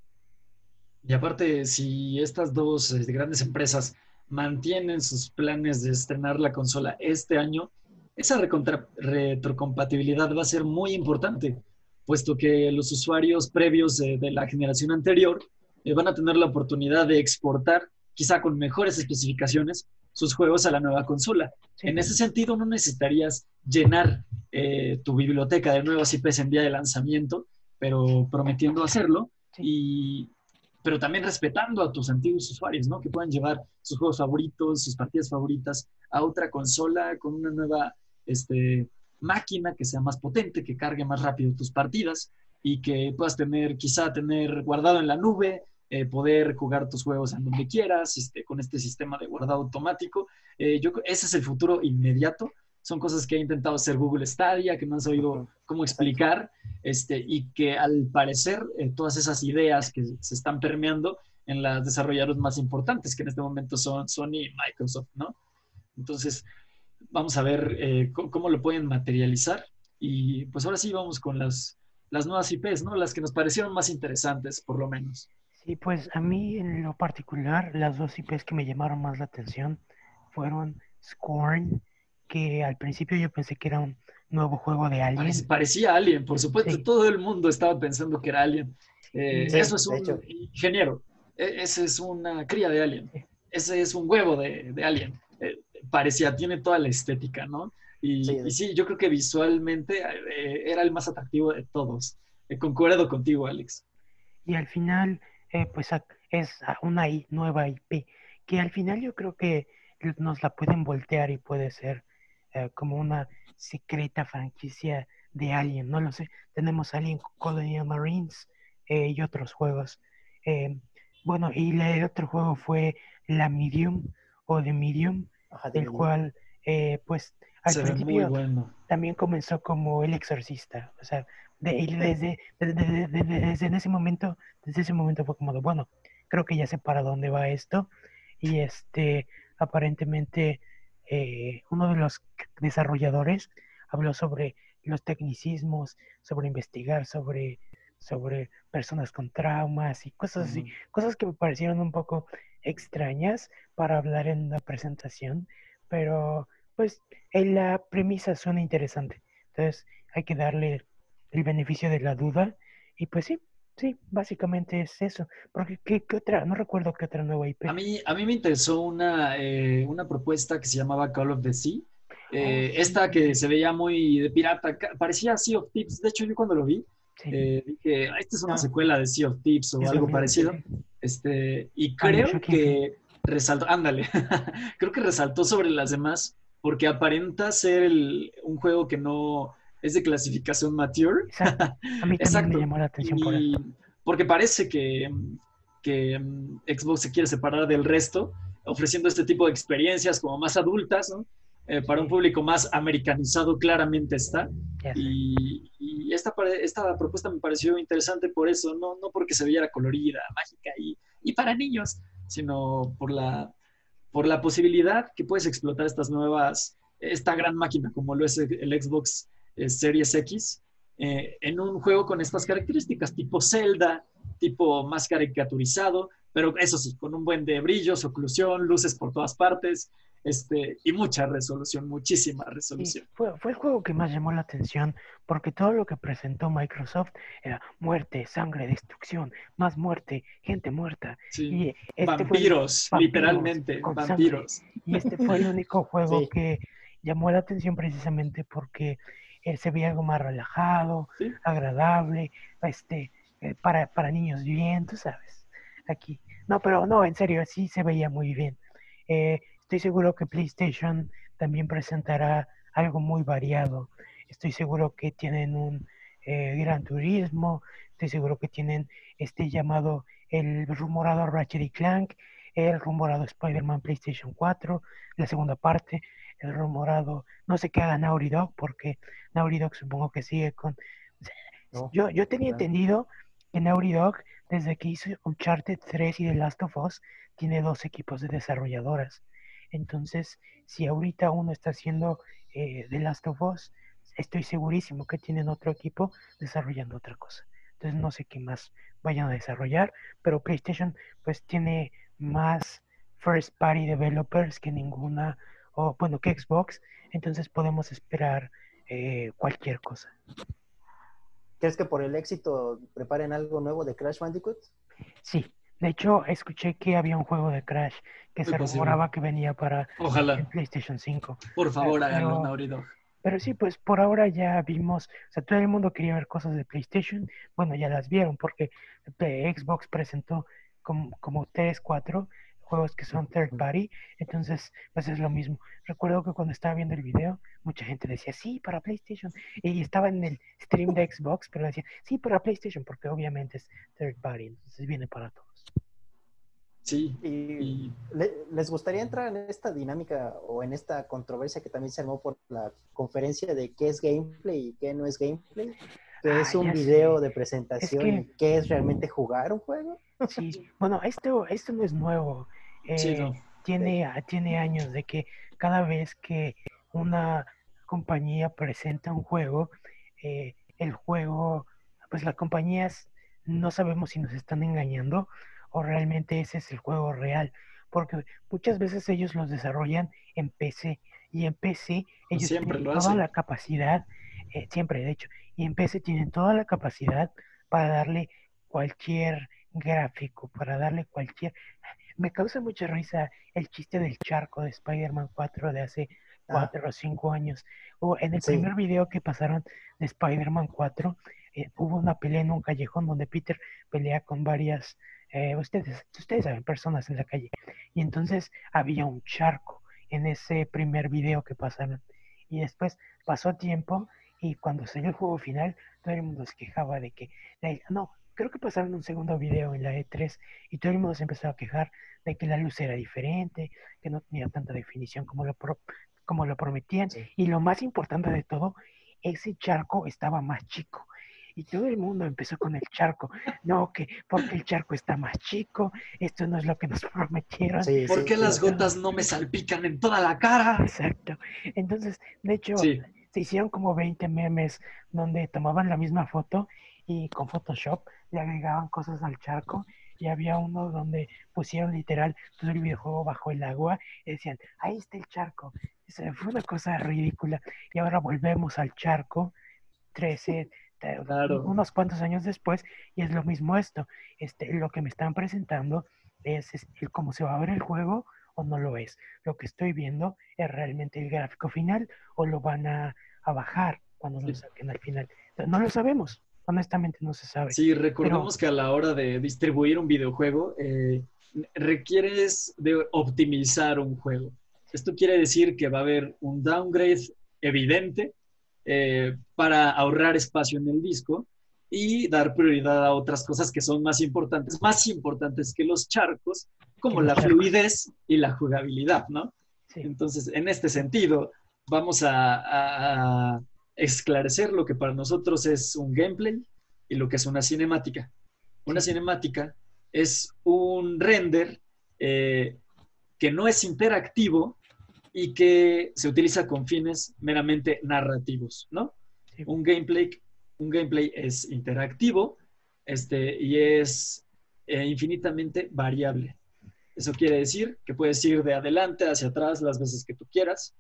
Y aparte, si estas dos eh, grandes empresas mantienen sus planes de estrenar la consola este año, esa retrocompatibilidad va a ser muy importante, puesto que los usuarios previos de, de la generación anterior eh, van a tener la oportunidad de exportar, quizá con mejores especificaciones, sus juegos a la nueva consola. Sí. En ese sentido, no necesitarías llenar eh, tu biblioteca de nuevos IPs en día de lanzamiento, pero prometiendo hacerlo, Sí. y, pero también respetando a tus antiguos usuarios, ¿no? Que puedan llevar sus juegos favoritos, sus partidas favoritas a otra consola con una nueva este, máquina que sea más potente, que cargue más rápido tus partidas y que puedas tener, quizá tener guardado en la nube, eh, poder jugar tus juegos en donde quieras, este, con este sistema de guardado automático. Eh, yo, ese es el futuro inmediato. Son cosas que ha intentado hacer Google Stadia, que no han sabido cómo explicar, este, y que al parecer eh, todas esas ideas que se están permeando en las desarrolladoras más importantes, que en este momento son Sony y Microsoft, ¿no? Entonces, vamos a ver cómo lo pueden materializar. Y pues ahora sí vamos con las, las nuevas IPs, ¿no? Las que nos parecieron más interesantes, por lo menos. Sí, pues a mí en lo particular, las dos IPs que me llamaron más la atención fueron Scorn, que al principio yo pensé que era un nuevo juego de Alien. Parec- parecía Alien, por supuesto. Sí. Todo el mundo estaba pensando que era Alien. Eh, Sí, eso es un hecho. ingeniero. E- Ese es una cría de Alien. Ese es un huevo de, de Alien. Eh, parecía, tiene toda la estética, ¿no? Y Sí. y sí, yo creo que visualmente eh, era el más atractivo de todos. Concuerdo contigo, Alex. Y al final, eh, pues es a- una I- nueva IP, que al final yo creo que nos la pueden voltear y puede ser eh, como una secreta franquicia de Alien, no lo sé. Tenemos Alien Colonial Marines eh, y otros juegos. Eh, bueno, y la- el otro juego fue la Medium o The Medium, Ajá, de el Medium. cual, eh, pues, al Se principio bueno. también comenzó como el exorcista. O sea, desde, desde, desde- desde- desde en ese momento, desde ese momento fue como de, bueno, creo que ya sé para dónde va esto. Y este, aparentemente, eh, uno de los desarrolladores habló sobre los tecnicismos, sobre investigar, sobre, sobre personas con traumas y cosas así cosas que me parecieron un poco extrañas para hablar en una presentación, pero pues en la premisa suena interesante. Entonces hay que darle el beneficio de la duda y pues sí, sí, básicamente es eso. Porque ¿qué, qué otra? No recuerdo qué otra nueva IP. A mí, a mí me interesó una, eh, una propuesta que se llamaba Call of the Sea. Eh, Oh, sí. esta que se veía muy de pirata, parecía Sea of Thieves. De hecho, yo cuando lo vi, Sí. eh, dije, "Ah, esta es una Ah. secuela de Sea of Thieves o Es algo parecido. sí. Este, y Ah, creo que resaltó, ándale, creo que resaltó sobre las demás porque aparenta ser el- un juego que no es de clasificación mature. Exacto. A mí también Exacto. me llamó la atención por Y eso. porque parece que, que mm, Xbox se quiere separar del resto, ofreciendo este tipo de experiencias como más adultas, ¿no? Eh, para un público más americanizado, claramente está. Y y esta, esta propuesta me pareció interesante por eso, no, no porque se viera colorida, mágica y, y para niños, sino por la, por la posibilidad que puedes explotar estas nuevas, esta gran máquina como lo es el Xbox eh, Series X, eh, en un juego con estas características, tipo Zelda, tipo más caricaturizado, pero eso sí, con un buen de brillos, oclusión, luces por todas partes, este, y mucha resolución, muchísima resolución. fue, fue, el juego que más llamó la atención porque todo lo que presentó Microsoft era muerte, sangre, destrucción, más muerte, gente muerta. Y este vampiros, literalmente, vampiros. Y este fue el único juego que llamó la atención precisamente porque él se veía algo más relajado, agradable, este, eh, para, para niños bien, tú sabes, aquí. No, pero no, en serio, sí se veía muy bien. Eh, Estoy seguro que PlayStation también presentará algo muy variado. Estoy seguro que tienen un eh, Gran Turismo, estoy seguro que tienen este llamado el rumorado Ratchet y Clank, el rumorado Spider-Man PlayStation 4, la segunda parte, el rumorado, no sé qué haga Naughty Dog, porque Naughty Dog supongo que sigue con... yo, yo tenía entendido que Naughty Dog, desde que hizo Uncharted 3 y The Last of Us, tiene dos equipos de desarrolladoras. Entonces, si ahorita uno está haciendo eh, The Last of Us, estoy segurísimo que tienen otro equipo desarrollando otra cosa. Entonces, no sé qué más vayan a desarrollar, pero PlayStation pues tiene más first party developers que ninguna, o bueno, que Xbox, entonces podemos esperar eh, cualquier cosa. ¿Crees que por el éxito preparen algo nuevo de Crash Bandicoot? Sí, de hecho, escuché que había un juego de Crash que se rumoraba que venía para el PlayStation 5. Por favor, háganlo, Pero sí, pues por ahora ya vimos, o sea, todo el mundo quería ver cosas de PlayStation. Bueno, ya las vieron porque Xbox presentó como, como 3, 4 juegos que son third party, entonces pues es lo mismo. Recuerdo que cuando estaba viendo el video, mucha gente decía, sí, para PlayStation, y estaba en el stream de Xbox, pero decía, sí, para PlayStation, porque obviamente es third party, entonces viene para todos. Sí. Y, ¿Les gustaría entrar en esta dinámica o en esta controversia que también se armó por la conferencia de qué es gameplay y qué no es gameplay? ¿Qué es ah, un video de presentación y qué es realmente jugar un juego? Sí, bueno, esto, esto no es nuevo. Eh, tiene, tiene años de que cada vez que una compañía presenta un juego, eh, el juego, pues las compañías no sabemos si nos están engañando o realmente ese es el juego real. Porque muchas veces ellos los desarrollan en PC y en PC ellos tienen toda la capacidad, eh, siempre de hecho, y en PC tienen toda la capacidad para darle cualquier gráfico, para darle cualquier... Me causa mucha risa el chiste del charco de Spider-Man 4 de hace ah. cuatro o cinco años. O en el primer video que pasaron de Spider-Man 4, eh, hubo una pelea en un callejón donde Peter pelea con varias eh, ustedes, ustedes saben, personas en la calle. Y entonces había un charco en ese primer video que pasaron. Y después pasó tiempo y cuando salió el juego final, todo el mundo se quejaba de que, no, creo que pasaron un segundo video en la E3 y todo el mundo se empezó a quejar de que la luz era diferente, que no tenía tanta definición como lo, como lo prometían. Y lo más importante de todo, ese charco estaba más chico y todo el mundo empezó con el charco. No, que porque el charco está más chico, esto no es lo que nos prometieron. ¿Por qué las gotas no me salpican en toda la cara? Exacto. Entonces, de hecho, se hicieron como 20 memes donde tomaban la misma foto y con Photoshop le agregaban cosas al charco y había uno donde pusieron literal todo el videojuego bajo el agua y decían, ahí está el charco. fue una cosa ridícula. Y ahora volvemos al charco 13, unos cuantos años después, y es lo mismo esto. Este, lo que me están presentando es, cómo se va a ver el juego o no lo es. Lo que estoy viendo es realmente el gráfico final o lo van a, bajar cuando lo saquen al final. No lo sabemos, honestamente no se sabe. Sí, recordemos que a la hora de distribuir un videojuego eh, requieres de optimizar un juego. Esto quiere decir que va a haber un downgrade evidente eh, para ahorrar espacio en el disco y dar prioridad a otras cosas que son más importantes, más importantes que los charcos, como la fluidez y la jugabilidad, ¿no? Entonces, en este sentido, vamos a, esclarecer lo que para nosotros es un gameplay y lo que es una cinemática. Una cinemática es un render eh, que no es interactivo y que se utiliza con fines meramente narrativos, ¿no? Un, gameplay, un gameplay es interactivo este, y es eh, infinitamente variable. Eso quiere decir que puedes ir de adelante hacia atrás las veces que tú quieras.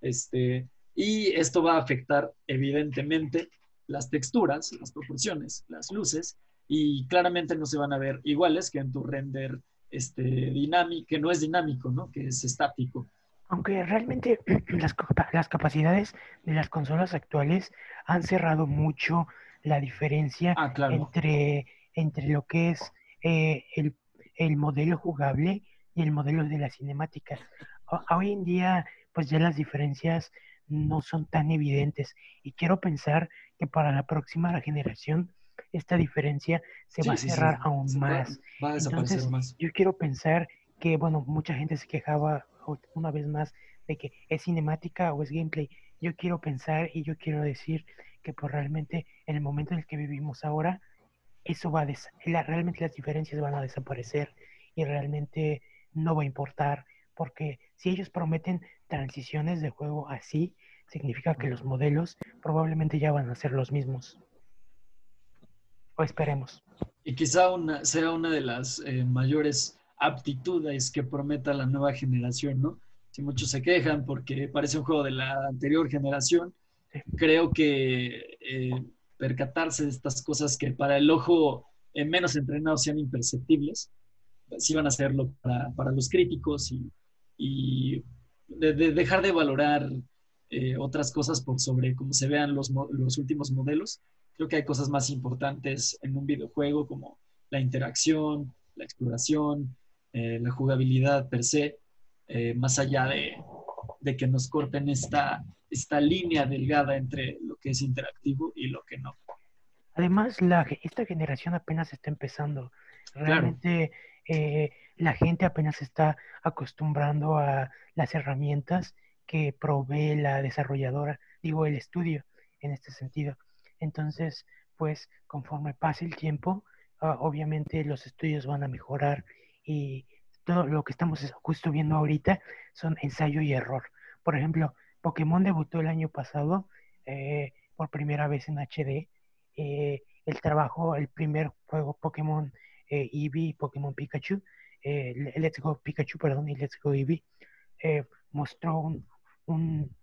Este, y esto va a afectar evidentemente las texturas, las proporciones, las luces, y claramente no se van a ver iguales que en tu render este, dinámico, que no es dinámico, ¿no? que es estático. Aunque realmente las, las capacidades de las consolas actuales han cerrado mucho la diferencia ah, entre, entre lo que es eh, el, el, modelo jugable y el modelo de las cinemáticas. Hoy en día, pues ya las diferencias no son tan evidentes y quiero pensar que para la próxima generación esta diferencia se va a cerrar aún más. Va, a desaparecer Entonces, más. Yo quiero pensar que, bueno, mucha gente se quejaba una vez más de que es cinemática o es gameplay. Yo quiero pensar y yo quiero decir que pues realmente en el momento en el que vivimos ahora, eso va a des realmente las diferencias van a desaparecer y realmente no va a importar porque si ellos prometen transiciones de juego así, significa que los modelos probablemente ya van a ser los mismos. O esperemos. Y quizá una, sea una de las eh, mayores aptitudes que prometa la nueva generación, ¿no? Si muchos se quejan porque parece un juego de la anterior generación, creo que eh, percatarse de estas cosas que para el ojo eh, menos entrenado sean imperceptibles, sí van a hacerlo para, para los críticos y, y de, dejar de valorar eh, otras cosas por sobre cómo se vean los, los últimos modelos. Creo que hay cosas más importantes en un videojuego como la interacción, la exploración, eh, la jugabilidad per se, eh, más allá de, de, que nos corten esta, esta línea delgada entre lo que es interactivo y lo que no. Además, la, esta generación apenas está empezando. Realmente la gente apenas está acostumbrando a las herramientas que provee la desarrolladora, digo el estudio en este sentido. Entonces, pues conforme pase el tiempo, ah, obviamente los estudios van a mejorar y todo lo que estamos justo viendo ahorita son ensayo y error. Por ejemplo, Pokémon debutó el año pasado eh, por primera vez en HD. Eh, el trabajo, el primer juego Pokémon eh, Eevee, Pokémon Pikachu, eh, Let's Go Pikachu, perdón, y Let's Go Eevee, mostró un,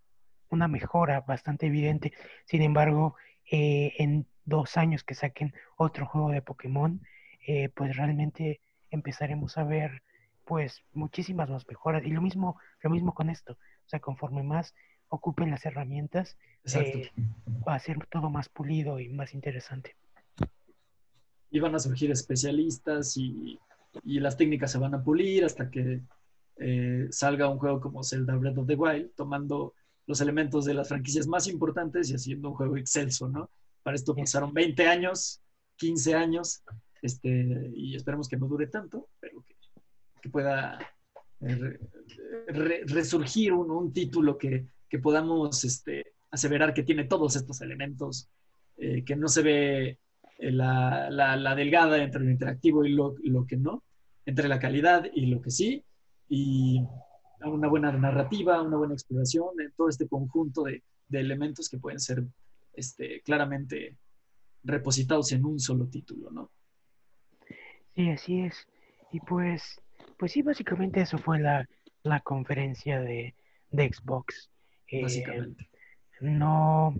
una mejora bastante evidente. Sin embargo, eh, en dos años que saquen otro juego de Pokémon, eh, pues realmente empezaremos a ver pues muchísimas más mejoras. Y lo mismo, lo mismo con esto. O sea, conforme más ocupen las herramientas, eh, va a ser todo más pulido y más interesante. Y van a surgir especialistas y, y las técnicas se van a pulir hasta que eh, salga un juego como Zelda Breath of the Wild, tomando los elementos de las franquicias más importantes y haciendo un juego excelso, ¿no? Para esto pasaron 20 años, 15 años, este, y esperemos que no dure tanto, pero que, pueda eh, resurgir un, título que, podamos este, aseverar que tiene todos estos elementos, eh, que no se ve la, la, delgada entre lo interactivo y lo, lo que no, entre la calidad y lo que sí, y una buena narrativa, una buena exploración, en todo este conjunto de, elementos que pueden ser este, claramente repositados en un solo título, ¿no? Sí, así es. Y pues, pues sí, básicamente eso fue la, conferencia de, Xbox. Eh, básicamente. no,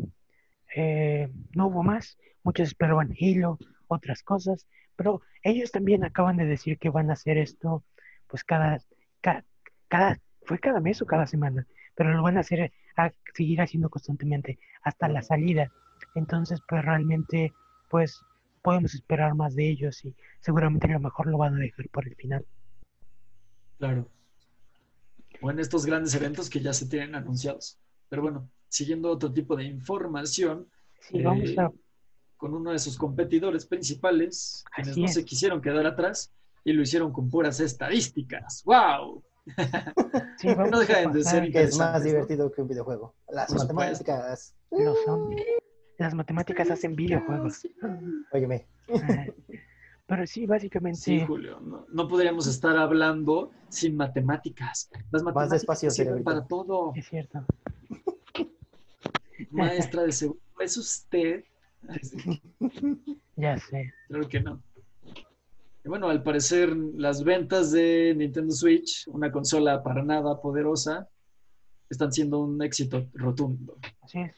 eh, no hubo más. Muchos esperaban Halo, otras cosas, pero ellos también acaban de decir que van a hacer esto, pues cada cada, fue cada mes o cada semana, pero lo van a hacer, a seguir haciendo constantemente hasta la salida. Entonces, pues realmente, pues podemos esperar más de ellos y seguramente a lo mejor lo van a dejar por el final. Claro. O en estos grandes eventos que ya se tienen anunciados. Pero bueno, siguiendo otro tipo de información, vamos eh, con uno de sus competidores principales, quienes no se quisieron quedar atrás, y lo hicieron con puras estadísticas. ¡Wow! Sí, vamos No deja a de ser pasar- Que es más divertido que un videojuego. Las Por matemáticas. Lo son. Las matemáticas hacen videojuegos. Óyeme. Ah, Pero sí, básicamente, Sí, Julio, no, no podríamos estar hablando sin matemáticas. Las matemáticas despacio, sirven para todo. es cierto. Maestra de seguro, ¿es usted? Ya sé. Claro que no. Y bueno, al parecer las ventas de Nintendo Switch, una consola para nada poderosa, están siendo un éxito rotundo. Así es.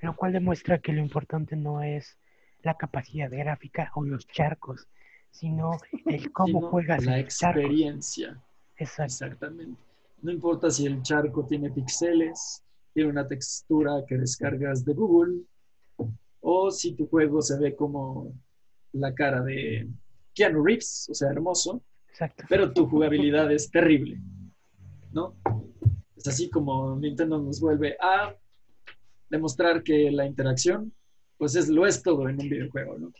Lo cual demuestra que lo importante no es la capacidad gráfica o los charcos, sino el cómo Sino juegas la experiencia. Exacto. Exactamente. No importa si el charco tiene píxeles, tiene una textura que descargas de Google, o si tu juego se ve como la cara de Keanu Reeves, o sea, hermoso, Exacto. pero tu jugabilidad es terrible, ¿no? Es así como Nintendo nos vuelve a demostrar que la interacción, pues es lo es todo en un videojuego, ¿no?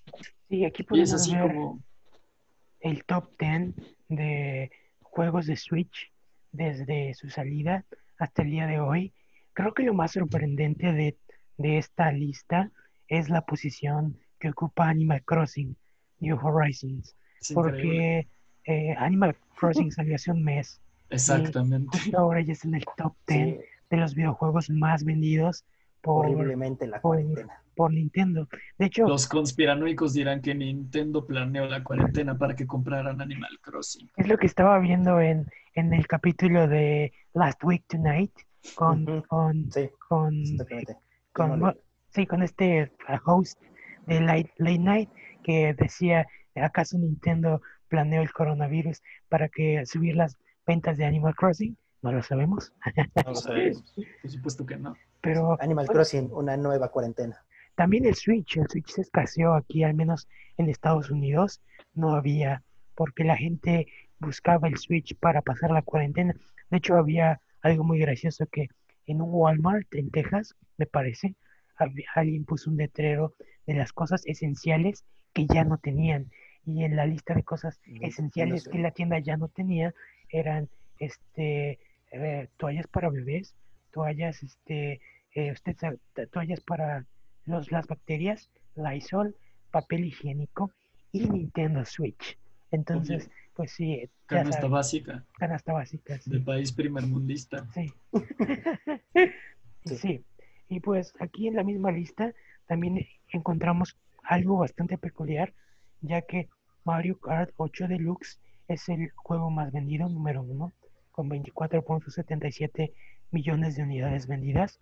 Sí, aquí Y es podemos así ver como, el top 10 de juegos de Switch desde su salida hasta el día de hoy. Creo que lo más sorprendente de, de esta lista es la posición que ocupa Animal Crossing New Horizons, es porque eh, Animal Crossing salió hace un mes. Exactamente. Justo ahora ya es en el top 10 Sí, de los videojuegos más vendidos por, horriblemente la por- cuarentena. por Nintendo. De hecho, Los conspiranoicos dirán que Nintendo planeó la cuarentena para que compraran Animal Crossing. es lo que estaba viendo en, en el capítulo de Last Week Tonight con, con, Sí, con, con, No, sí, con este host de Late, Late Night que decía, ¿acaso Nintendo planeó el coronavirus para que subir las ventas de Animal Crossing? No lo sabemos, no lo sabemos. Por supuesto que no. pero Animal Crossing, una nueva cuarentena. También el Switch, el Switch se escaseó aquí, al menos en Estados Unidos, no había, porque la gente buscaba el Switch para pasar la cuarentena. De hecho, había algo muy gracioso que en un Walmart en Texas, me parece, alguien puso un letrero de las cosas esenciales que ya no tenían. Y en la lista de cosas esenciales no sé. que la tienda ya no tenía eran este eh, toallas para bebés, toallas, este, eh, usted sabe, to- toallas para los, las bacterias, Lysol, papel higiénico y Nintendo Switch. Entonces, pues sí, Canasta sabes, básica canasta básica. sí. de país primermundista. Sí. Sí. sí. Y pues aquí en la misma lista también encontramos algo bastante peculiar, ya que Mario Kart 8 Deluxe es el juego más vendido, número uno, con 24.77 millones de unidades vendidas.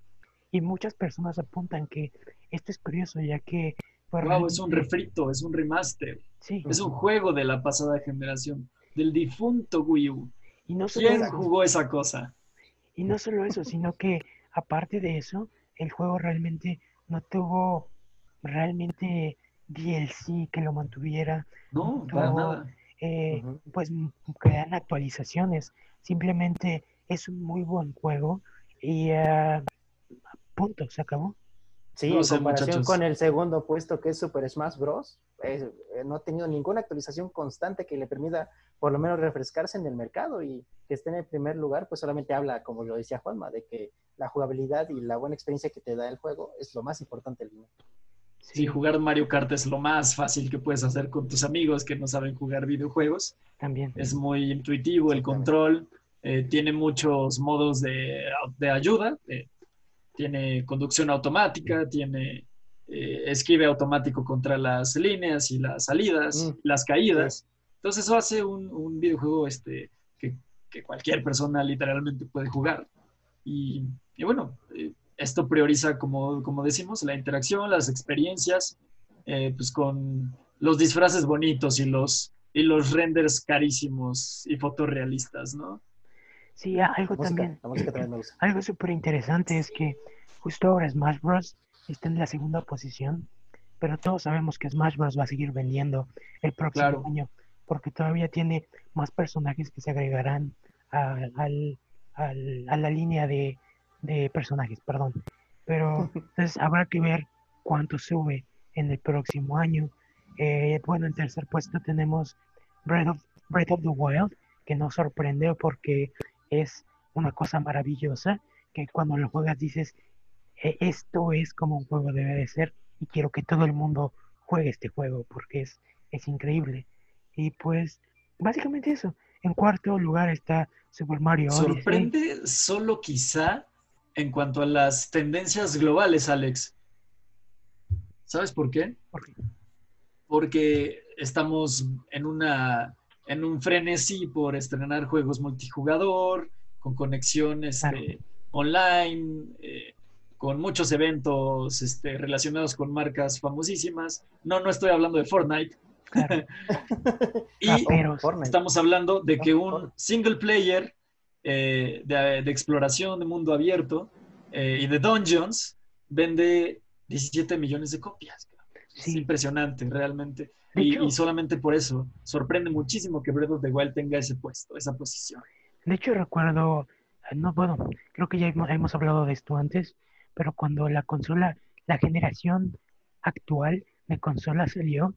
Y muchas personas apuntan que esto es curioso, ya que... Wow, es un refrito, es un remaster. Sí, Es un juego de la pasada generación, del difunto Wii U. y no solo ¿Quién jugó esa cosa? Y no solo eso, sino que aparte de eso, el juego realmente no tuvo realmente DLC que lo mantuviera, No, para No. nada. eh, pues dan actualizaciones. Simplemente es un muy buen juego y ah, punto, se acabó. Sí, No en sé, comparación muchachos. con el segundo puesto que es Super Smash Bros. es- eh, no ha tenido ninguna actualización constante que le permita por lo menos refrescarse en el mercado y que esté en el primer lugar, pues solamente habla, como lo decía Juanma, de que la jugabilidad y la buena experiencia que te da el juego es lo más importante del momento. Sí, jugar Mario Kart es lo más fácil que puedes hacer con tus amigos que no saben jugar videojuegos. también. Es muy intuitivo el control, eh, tiene muchos modos de, de ayuda, eh, tiene conducción automática, tiene eh, esquive automático contra las líneas y las salidas, Mm. las caídas. Entonces eso hace un, un videojuego este, que, que cualquier persona literalmente puede jugar. Y, y bueno, eh, esto prioriza, como, como decimos, la interacción, las experiencias, eh, pues con los disfraces bonitos y los, y los renders carísimos y fotorrealistas, ¿no? Sí, algo La música, también, la música también me gusta. algo súper interesante es que justo ahora Smash Bros. está en la segunda posición, pero todos sabemos que Smash Bros. va a seguir vendiendo el próximo Claro. año, porque todavía tiene más personajes que se agregarán a, al- al- a la línea de, de personajes, perdón. Pero entonces habrá que ver cuánto sube en el próximo año. Eh, bueno, en tercer puesto tenemos Breath of, Breath of the Wild, que no sorprende porque es una cosa maravillosa que cuando lo juegas dices, "E- esto es como un juego debe de ser y quiero que todo el mundo juegue este juego porque es, es increíble. Y pues básicamente eso. En cuarto lugar está Super Mario Odyssey. Sorprende solo quizá en cuanto a las tendencias globales, Alex. ¿Sabes por qué? Porque- Porque estamos en una en un frenesí por estrenar juegos multijugador, con conexión este, online, eh, con muchos eventos este, relacionados con marcas famosísimas. No, no estoy hablando de Fortnite. Claro, y raperos. Estamos hablando de que un single player eh, de, de exploración de mundo abierto eh, y de dungeons vende 17 millones de copias. Es Sí. impresionante, realmente. De Y, hecho- y solamente por eso sorprende muchísimo que Breath of the Wild tenga ese puesto, esa posición. De hecho, recuerdo, eh, no, bueno, creo que ya hemos, hemos hablado de esto antes, pero cuando la consola, la generación actual de consola salió,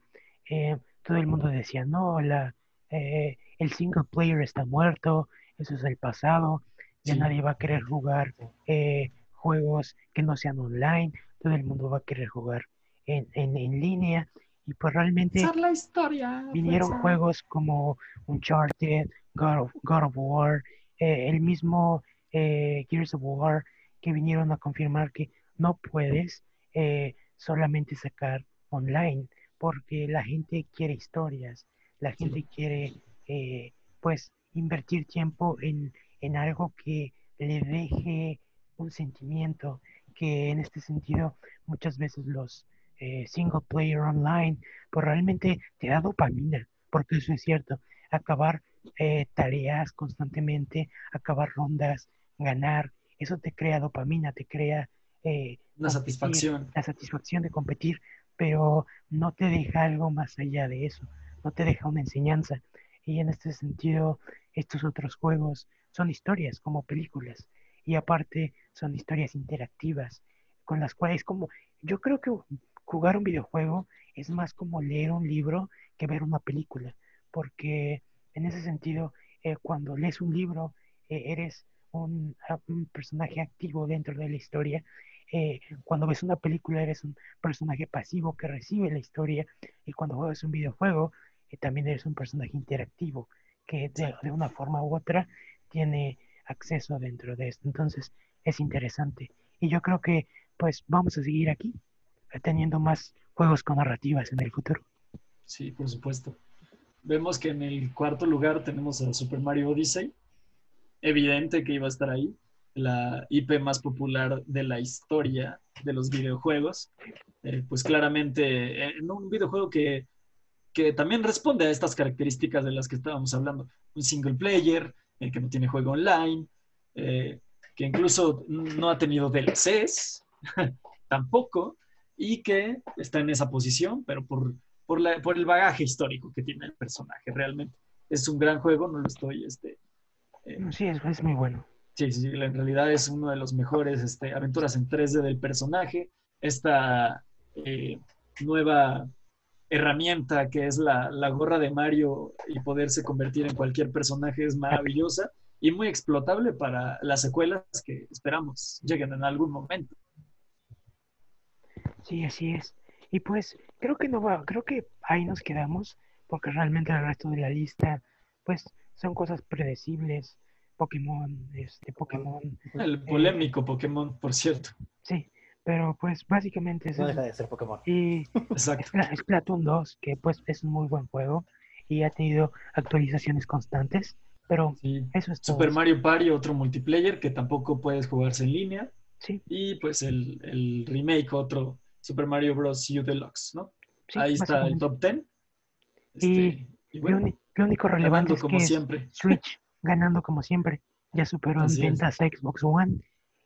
eh, todo el mundo decía, no, la, eh, el single player está muerto, eso es el pasado, ya Sí. nadie va a querer jugar eh, juegos que no sean online, todo el mundo va a querer jugar en, en, en línea, y pues realmente la historia. vinieron fuerza. juegos como Uncharted, God of, God of War, eh, el mismo eh, Gears of War, que vinieron a confirmar que no puedes eh, solamente sacar online, porque la gente quiere historias, la gente quiere eh, pues invertir tiempo en, en algo que le deje un sentimiento, que en este sentido muchas veces los eh, single player online pues realmente te da dopamina, porque eso es cierto, acabar eh, tareas constantemente, acabar rondas, ganar, eso te crea dopamina, te crea eh, competir, satisfacción. la satisfacción de competir, pero no te deja algo más allá de eso, no te deja una enseñanza. Y en este sentido, estos otros juegos son historias como películas y aparte son historias interactivas con las cuales como yo creo que jugar un videojuego es más como leer un libro que ver una película, porque en ese sentido, eh, cuando lees un libro, eh, eres un, personaje activo dentro de la historia. Eh, cuando ves una película, eres un personaje pasivo que recibe la historia. Y cuando juegas un videojuego, eh, también eres un personaje interactivo que de, de una forma u otra tiene acceso dentro de esto. Entonces, es interesante. Y yo creo que, pues, vamos a seguir aquí eh, teniendo más juegos con narrativas en el futuro. Sí, por supuesto. Vemos que en el cuarto lugar tenemos a Super Mario Odyssey. Evidente que iba a estar ahí. La IP más popular de la historia de los videojuegos. Eh, pues claramente, en un videojuego que, que también responde a estas características de las que estábamos hablando. Un single player, el que no tiene juego online, eh, que incluso no ha tenido DLCs, tampoco, y que está en esa posición, pero por por, la- por el bagaje histórico que tiene el personaje, realmente. Es un gran juego, no lo estoy, este, eh, Sí, es, es muy bueno. Sí, sí, en realidad es uno de los mejores este, aventuras en 3D del personaje. Esta eh, nueva herramienta que es la, la gorra de Mario y poderse convertir en cualquier personaje es maravillosa y muy explotable para las secuelas que esperamos lleguen en algún momento. Sí, así es. Y pues creo que no va, creo que ahí nos quedamos, porque realmente el resto de la lista, pues son cosas predecibles. Pokémon, este, Pokémon, El polémico Pokémon, por cierto. sí, pero pues básicamente es No deja de ser Pokémon. Y Exacto. Spla- Splatoon 2, que pues es un muy buen juego y ha tenido actualizaciones constantes, pero Sí. eso es todo. Super Mario Party, otro multiplayer que tampoco puedes jugarse en línea. Sí, Y pues el, el remake, otro Super Mario Bros. U Deluxe, ¿no? sí, Ahí está el top 10. Y Este, y Lo, bueno, lo único relevante es como que es. Switch ganando como siempre. Ya superó en Así es. ventas a Xbox One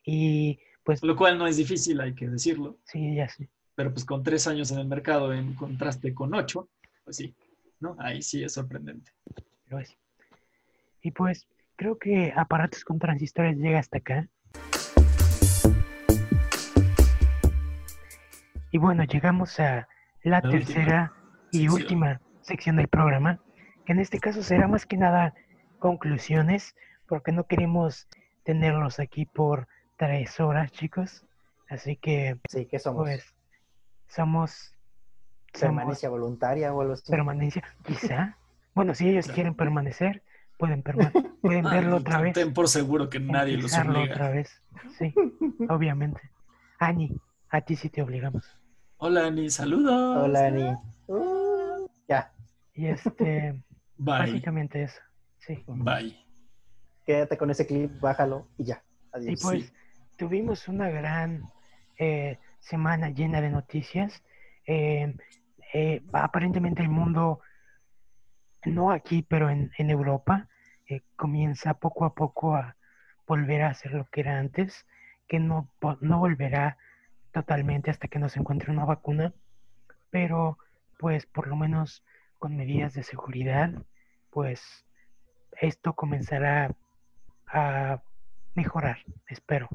y pues Lo cual no es difícil, hay que decirlo. sí, ya sé. Pero pues con tres años en el mercado en contraste con ocho, pues sí, ¿no? Ahí sí es sorprendente. Lo es. Y pues creo que aparatos con transistores llega hasta acá. Y bueno, llegamos a la, La última tercera y sección. última sección del programa, que en este caso será más que nada conclusiones, porque no queremos tenerlos aquí por tres horas, chicos. Así que, Sí, ¿qué somos? pues, somos... ¿Permanencia voluntaria o algo así? Permanencia, quizá. Bueno, si ellos Claro. quieren permanecer, pueden, perma- pueden Ah, verlo otra vez. Ten por seguro que nadie los obliga. otra vez. Sí, obviamente. Ani, a ti sí te obligamos. Hola, Ani, saludos. Hola, Ani. Uh, ya, Y este, Bye. básicamente eso. Sí. Bye. quédate con ese clip, bájalo y ya. Y Adiós. pues Sí. tuvimos una gran eh, semana llena de noticias. Eh, eh, aparentemente el mundo, no aquí, pero en, en Europa, eh, comienza poco a poco a volver a hacer lo que era antes, que no, no volverá totalmente hasta que no se encuentre una vacuna, pero pues por lo menos con medidas de seguridad, pues esto comenzará a mejorar, espero.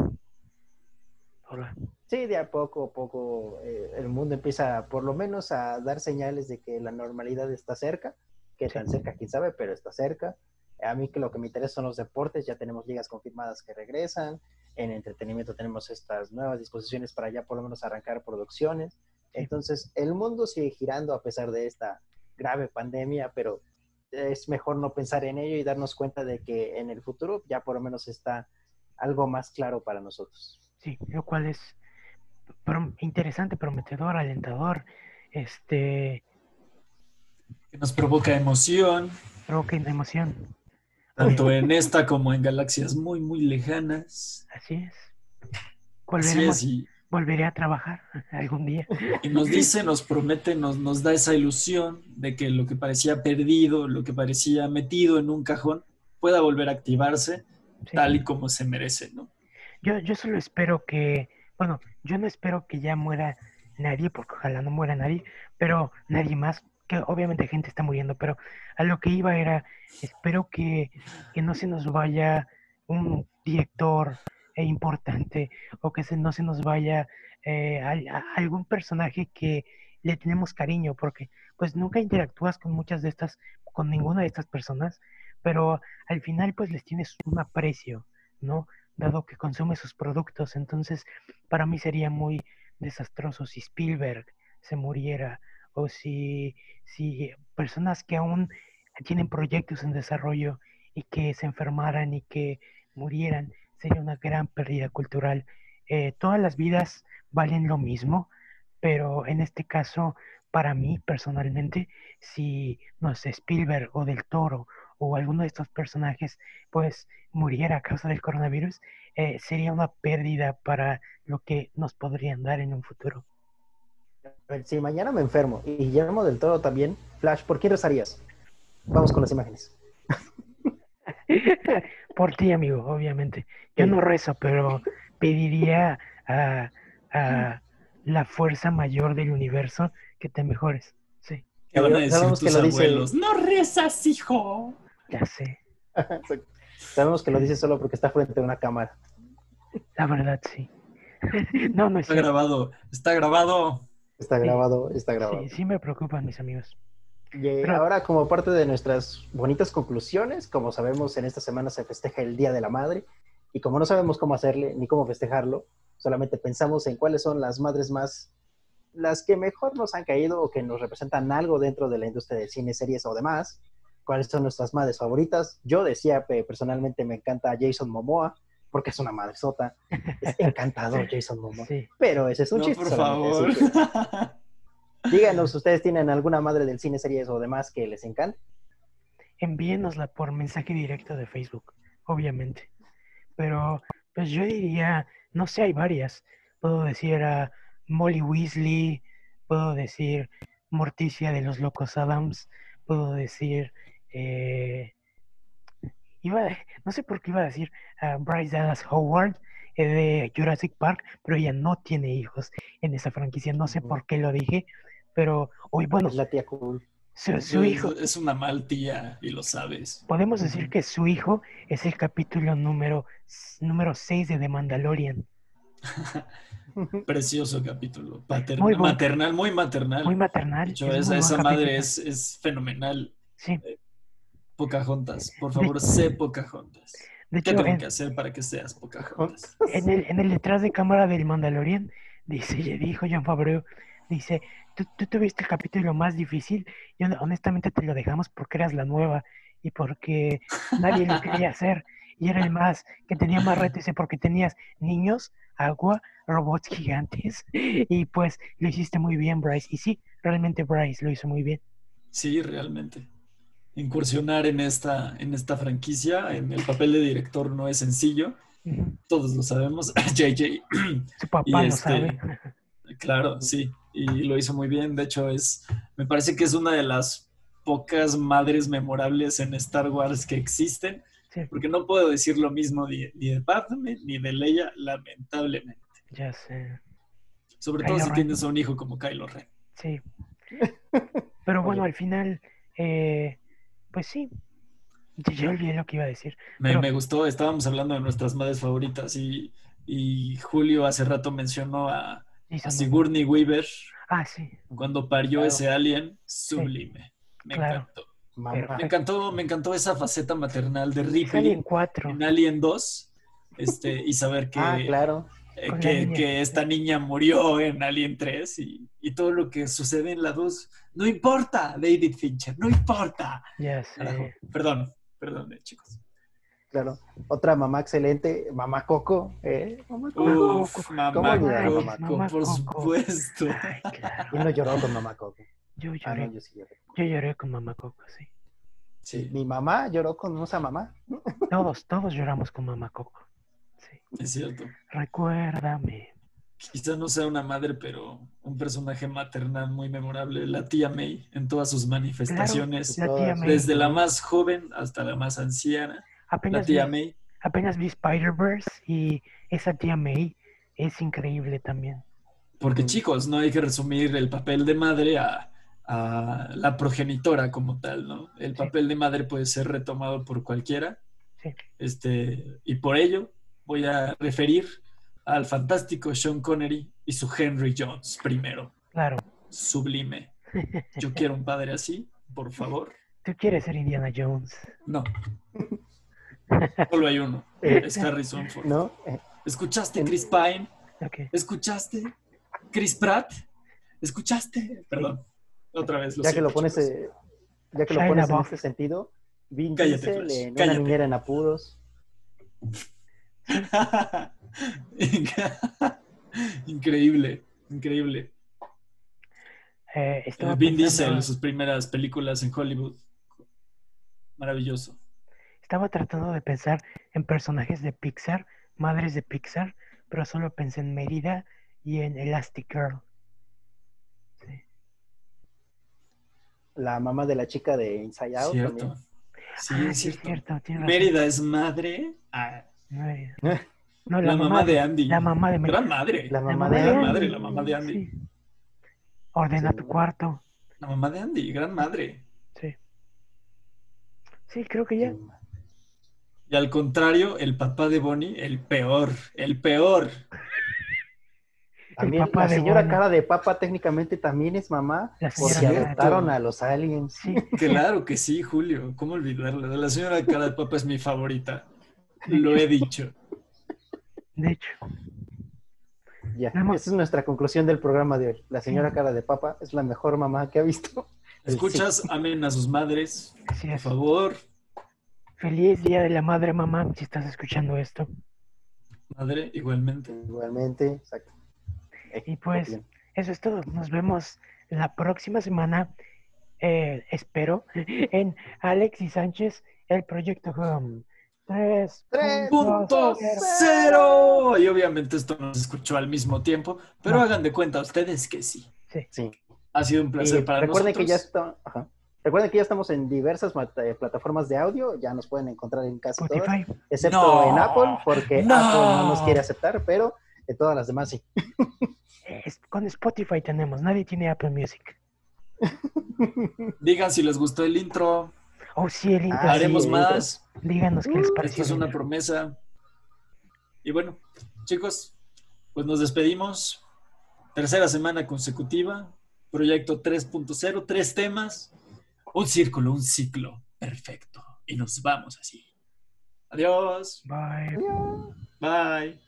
Hola. Sí, de a poco a poco eh, el mundo empieza por lo menos a dar señales de que la normalidad está cerca. Que tan cerca, quién sabe, pero está cerca. A mí que lo que me interesa son los deportes, ya tenemos ligas confirmadas que regresan. En entretenimiento tenemos estas nuevas disposiciones para ya por lo menos arrancar producciones. Entonces, el mundo sigue girando a pesar de esta grave pandemia, pero es mejor no pensar en ello y darnos cuenta de que en el futuro ya por lo menos está algo más claro para nosotros. Sí, lo cual es prom- interesante, prometedor, alentador, este, Que nos provoca emoción, provoca emoción. tanto en esta como en galaxias muy, muy lejanas. Así es. Así es, y, volveré a trabajar algún día. y nos dice, nos promete, nos, nos da esa ilusión de que lo que parecía perdido, lo que parecía metido en un cajón, pueda volver a activarse Sí. tal y como se merece, ¿no? Yo, yo solo espero que, bueno, yo no espero que ya muera nadie, porque ojalá no muera nadie, pero nadie más, que obviamente gente está muriendo, pero a lo que iba era, espero que, que no se nos vaya un director eh, importante o que se, no se nos vaya eh, a- algún personaje que le tenemos cariño, porque pues nunca interactúas con muchas de estas, con ninguna de estas personas, pero al final pues les tienes un aprecio, ¿no? dado que consume sus productos. Entonces, para mí sería muy desastroso si Spielberg se muriera o si, si personas que aún tienen proyectos en desarrollo y que se enfermaran y que murieran, sería una gran pérdida cultural. Eh, todas las vidas valen lo mismo, pero en este caso, para mí personalmente, si, no sé, Spielberg o del Toro o alguno de estos personajes, pues muriera a causa del coronavirus, eh, sería una pérdida para lo que nos podrían dar en un futuro. Si mañana me enfermo y Guillermo del Toro también, Flash, ¿por quién rezarías? Vamos con las imágenes. Por ti, amigo, obviamente. Yo no rezo, pero pediría a, a la fuerza mayor del universo que te mejores. Sí, ¿Qué van a decir Sabemos que lo dice- abuelos? ¡No rezas, hijo! ya sé. Sabemos que lo dice solo porque está frente a una cámara. La verdad, sí. no, no es Está cierto. grabado, está grabado. Está Sí. grabado, está grabado. Sí, sí me preocupan mis amigos. Y Pero- ahora, como parte de nuestras bonitas conclusiones, como sabemos, en esta semana se festeja el Día de la Madre. Y como no sabemos cómo hacerle ni cómo festejarlo, solamente pensamos en cuáles son las madres más, las que mejor nos han caído o que nos representan algo dentro de la industria de cine, series o demás. ¿Cuáles son nuestras madres favoritas? Yo decía, pe- personalmente me encanta Jason Momoa, porque es una madre sota. Es encantador Jason Momoa. Sí. Pero ese es un no, chiste. por favor. díganos, ¿ustedes tienen alguna madre del cine, series o demás que les encante? envíenosla por mensaje directo de Facebook, obviamente. Pero, pues yo diría, no sé, hay varias. Puedo decir a Molly Weasley, puedo decir Morticia de los Locos Adams, puedo decir, eh, iba, a- no sé por qué iba a decir a Bryce Dallas Howard eh, de Jurassic Park, pero ella no tiene hijos en esa franquicia, no sé por qué lo dije, pero hoy, bueno, Es la tía cool. su, su Es- hijo, Es una mal tía y lo sabes. Podemos decir que su hijo es el capítulo número, número 6 de The Mandalorian. Precioso capítulo. Paterna- Muy bueno. maternal, muy maternal. Muy maternal. De hecho, es esa, madre es, es fenomenal. Sí, Pocahontas. Por favor, sé Pocahontas. De ¿Qué tengo en, que hacer para que seas Pocahontas? en el, en el detrás de cámara del Mandalorian, dice, dijo John Favreau, dice, tú, tú tuviste el capítulo más difícil y hon- honestamente te lo dejamos porque eras la nueva y porque nadie lo quería hacer y era el más, que tenía más reto, dice, porque tenías niños, agua, robots gigantes y pues lo hiciste muy bien, Bryce. Y sí, realmente Bryce lo hizo muy bien. Sí, realmente. Incursionar en esta, en esta franquicia, en el papel de director no es sencillo. Todos lo sabemos. JJ, Su papá Y lo este, sabe. claro, sí. Y lo hizo muy bien. De hecho, es, me parece que es una de las pocas madres memorables en Star Wars que existen. Sí, Porque no puedo decir lo mismo ni, ni de Padme ni de Leia, lamentablemente. ya sé. Sobre todo si Ren. tienes a un hijo como Kylo Ren. Sí. Pero bueno, Oye. al final, eh, pues sí. Ya olvidé lo que iba a decir. Me, Pero- me gustó, estábamos hablando de nuestras madres favoritas y, y Julio hace rato mencionó a, a. Sigourney Weaver Ah, sí. cuando parió Claro. ese alien sublime. Me Claro. encantó. Me encantó, me encantó esa faceta maternal de Ripley Alien 4. en Alien 2 este, y saber que, Ah, claro. eh, que, niña. que esta niña murió en Alien 3 y, y todo lo que sucede en la 2. No importa, David Fincher, no importa. Carajo. sé. Perdón, perdón, eh, chicos. Claro. Otra mamá excelente, mamá Coco. ¿eh? Mamá Coco. Uf, ¿Cómo mamá Coco, mamá Coco? por supuesto. Ay, claro. ¿Quién no lloró con mamá Coco? Yo Ah, lloré. no, yo sí lloré. Yo lloré con Mamá Coco, sí. Sí, Mi mamá lloró con esa mamá. Todos, todos lloramos con Mamá Coco. Sí. es cierto. Recuérdame. Quizá no sea una madre, pero un personaje maternal muy memorable, la tía May, en todas sus manifestaciones, La tía May. desde la más joven hasta la más anciana. La Apenas tía vi, May, apenas vi Spider-Verse y esa tía May es increíble también. porque chicos, no hay que resumir el papel de madre a, a la progenitora como tal, ¿no? El Sí. papel de madre puede ser retomado por cualquiera, Sí. este, y por ello voy a referir al fantástico Sean Connery y su Henry Jones primero. Claro. Sublime. Yo quiero un padre así, por favor. Tú quieres ser Indiana Jones. No. Solo hay uno. Es Harrison Ford. ¿No? Eh, ¿Escuchaste Chris Pine? Ok. ¿Escuchaste Chris Pratt? ¿Escuchaste? Perdón. Otra vez. Lo ya que lo pones, eh, ya que lo pones en este sentido, Vin Cállate, Diesel en una niñera en apuros. increíble, increíble. Eh, estaba Vin pensando- Diesel, sus primeras películas en Hollywood. Maravilloso. Estaba tratando de pensar en personajes de Pixar, madres de Pixar, pero solo pensé en Mérida y en Elastic Girl. Sí. La mamá de la chica de Inside Out. Cierto. también. Sí, Ah, es sí, es cierto. cierto. tiene razón. Mérida es madre. Ah, Mérida. No, la, mamá de Andy. La mamá de Mérida. Gran madre. La La, mamá de de Andy. madre, la mamá de Andy. Sí. Ordena Sí. tu cuarto. mamá de Andy, gran madre. Sí. Sí, creo que ya. Y al contrario, el papá de Bonnie, el peor, el peor. También la señora Bonnie. cara de papa técnicamente también es mamá. Porque adoptaron a los aliens. Sí, Claro que sí, Julio. ¿Cómo olvidarla? La señora cara de papa es mi favorita. Lo he dicho. de hecho. Ya, Vamos. esa es nuestra conclusión del programa de hoy. La señora cara de papa es la mejor mamá que ha visto. ¿Escuchas? Amen a sus madres. Así Por favor, Feliz Día de la Madre, mamá, si estás escuchando esto. madre, igualmente. Igualmente, exacto. Y pues, eso es todo. Nos vemos la próxima semana, eh, espero, en Alex y Sánchez, el proyecto Home. Tres, Tres Punto cero. cero. Y obviamente esto no se escuchó al mismo tiempo, pero No. hagan de cuenta ustedes que sí. Sí. Sí. Ha sido un placer Y para recuerden nosotros. que ya está, ajá. Recuerden que ya estamos en diversas eh, plataformas de audio, ya nos pueden encontrar en casi todas, Spotify. excepto No. en Apple, porque No. Apple no nos quiere aceptar, pero en todas las demás sí. Es- con Spotify tenemos, nadie tiene Apple Music. Digan si les gustó el intro. Oh, sí, el intro. Ah, Haremos sí, el más. Díganos qué les pareció. Esto es una promesa. Y bueno, chicos, pues nos despedimos. Tercera semana consecutiva. Proyecto 3.0, tres temas. Un círculo, un ciclo. Perfecto. Y nos vamos así. Adiós. Bye. Adiós. Bye.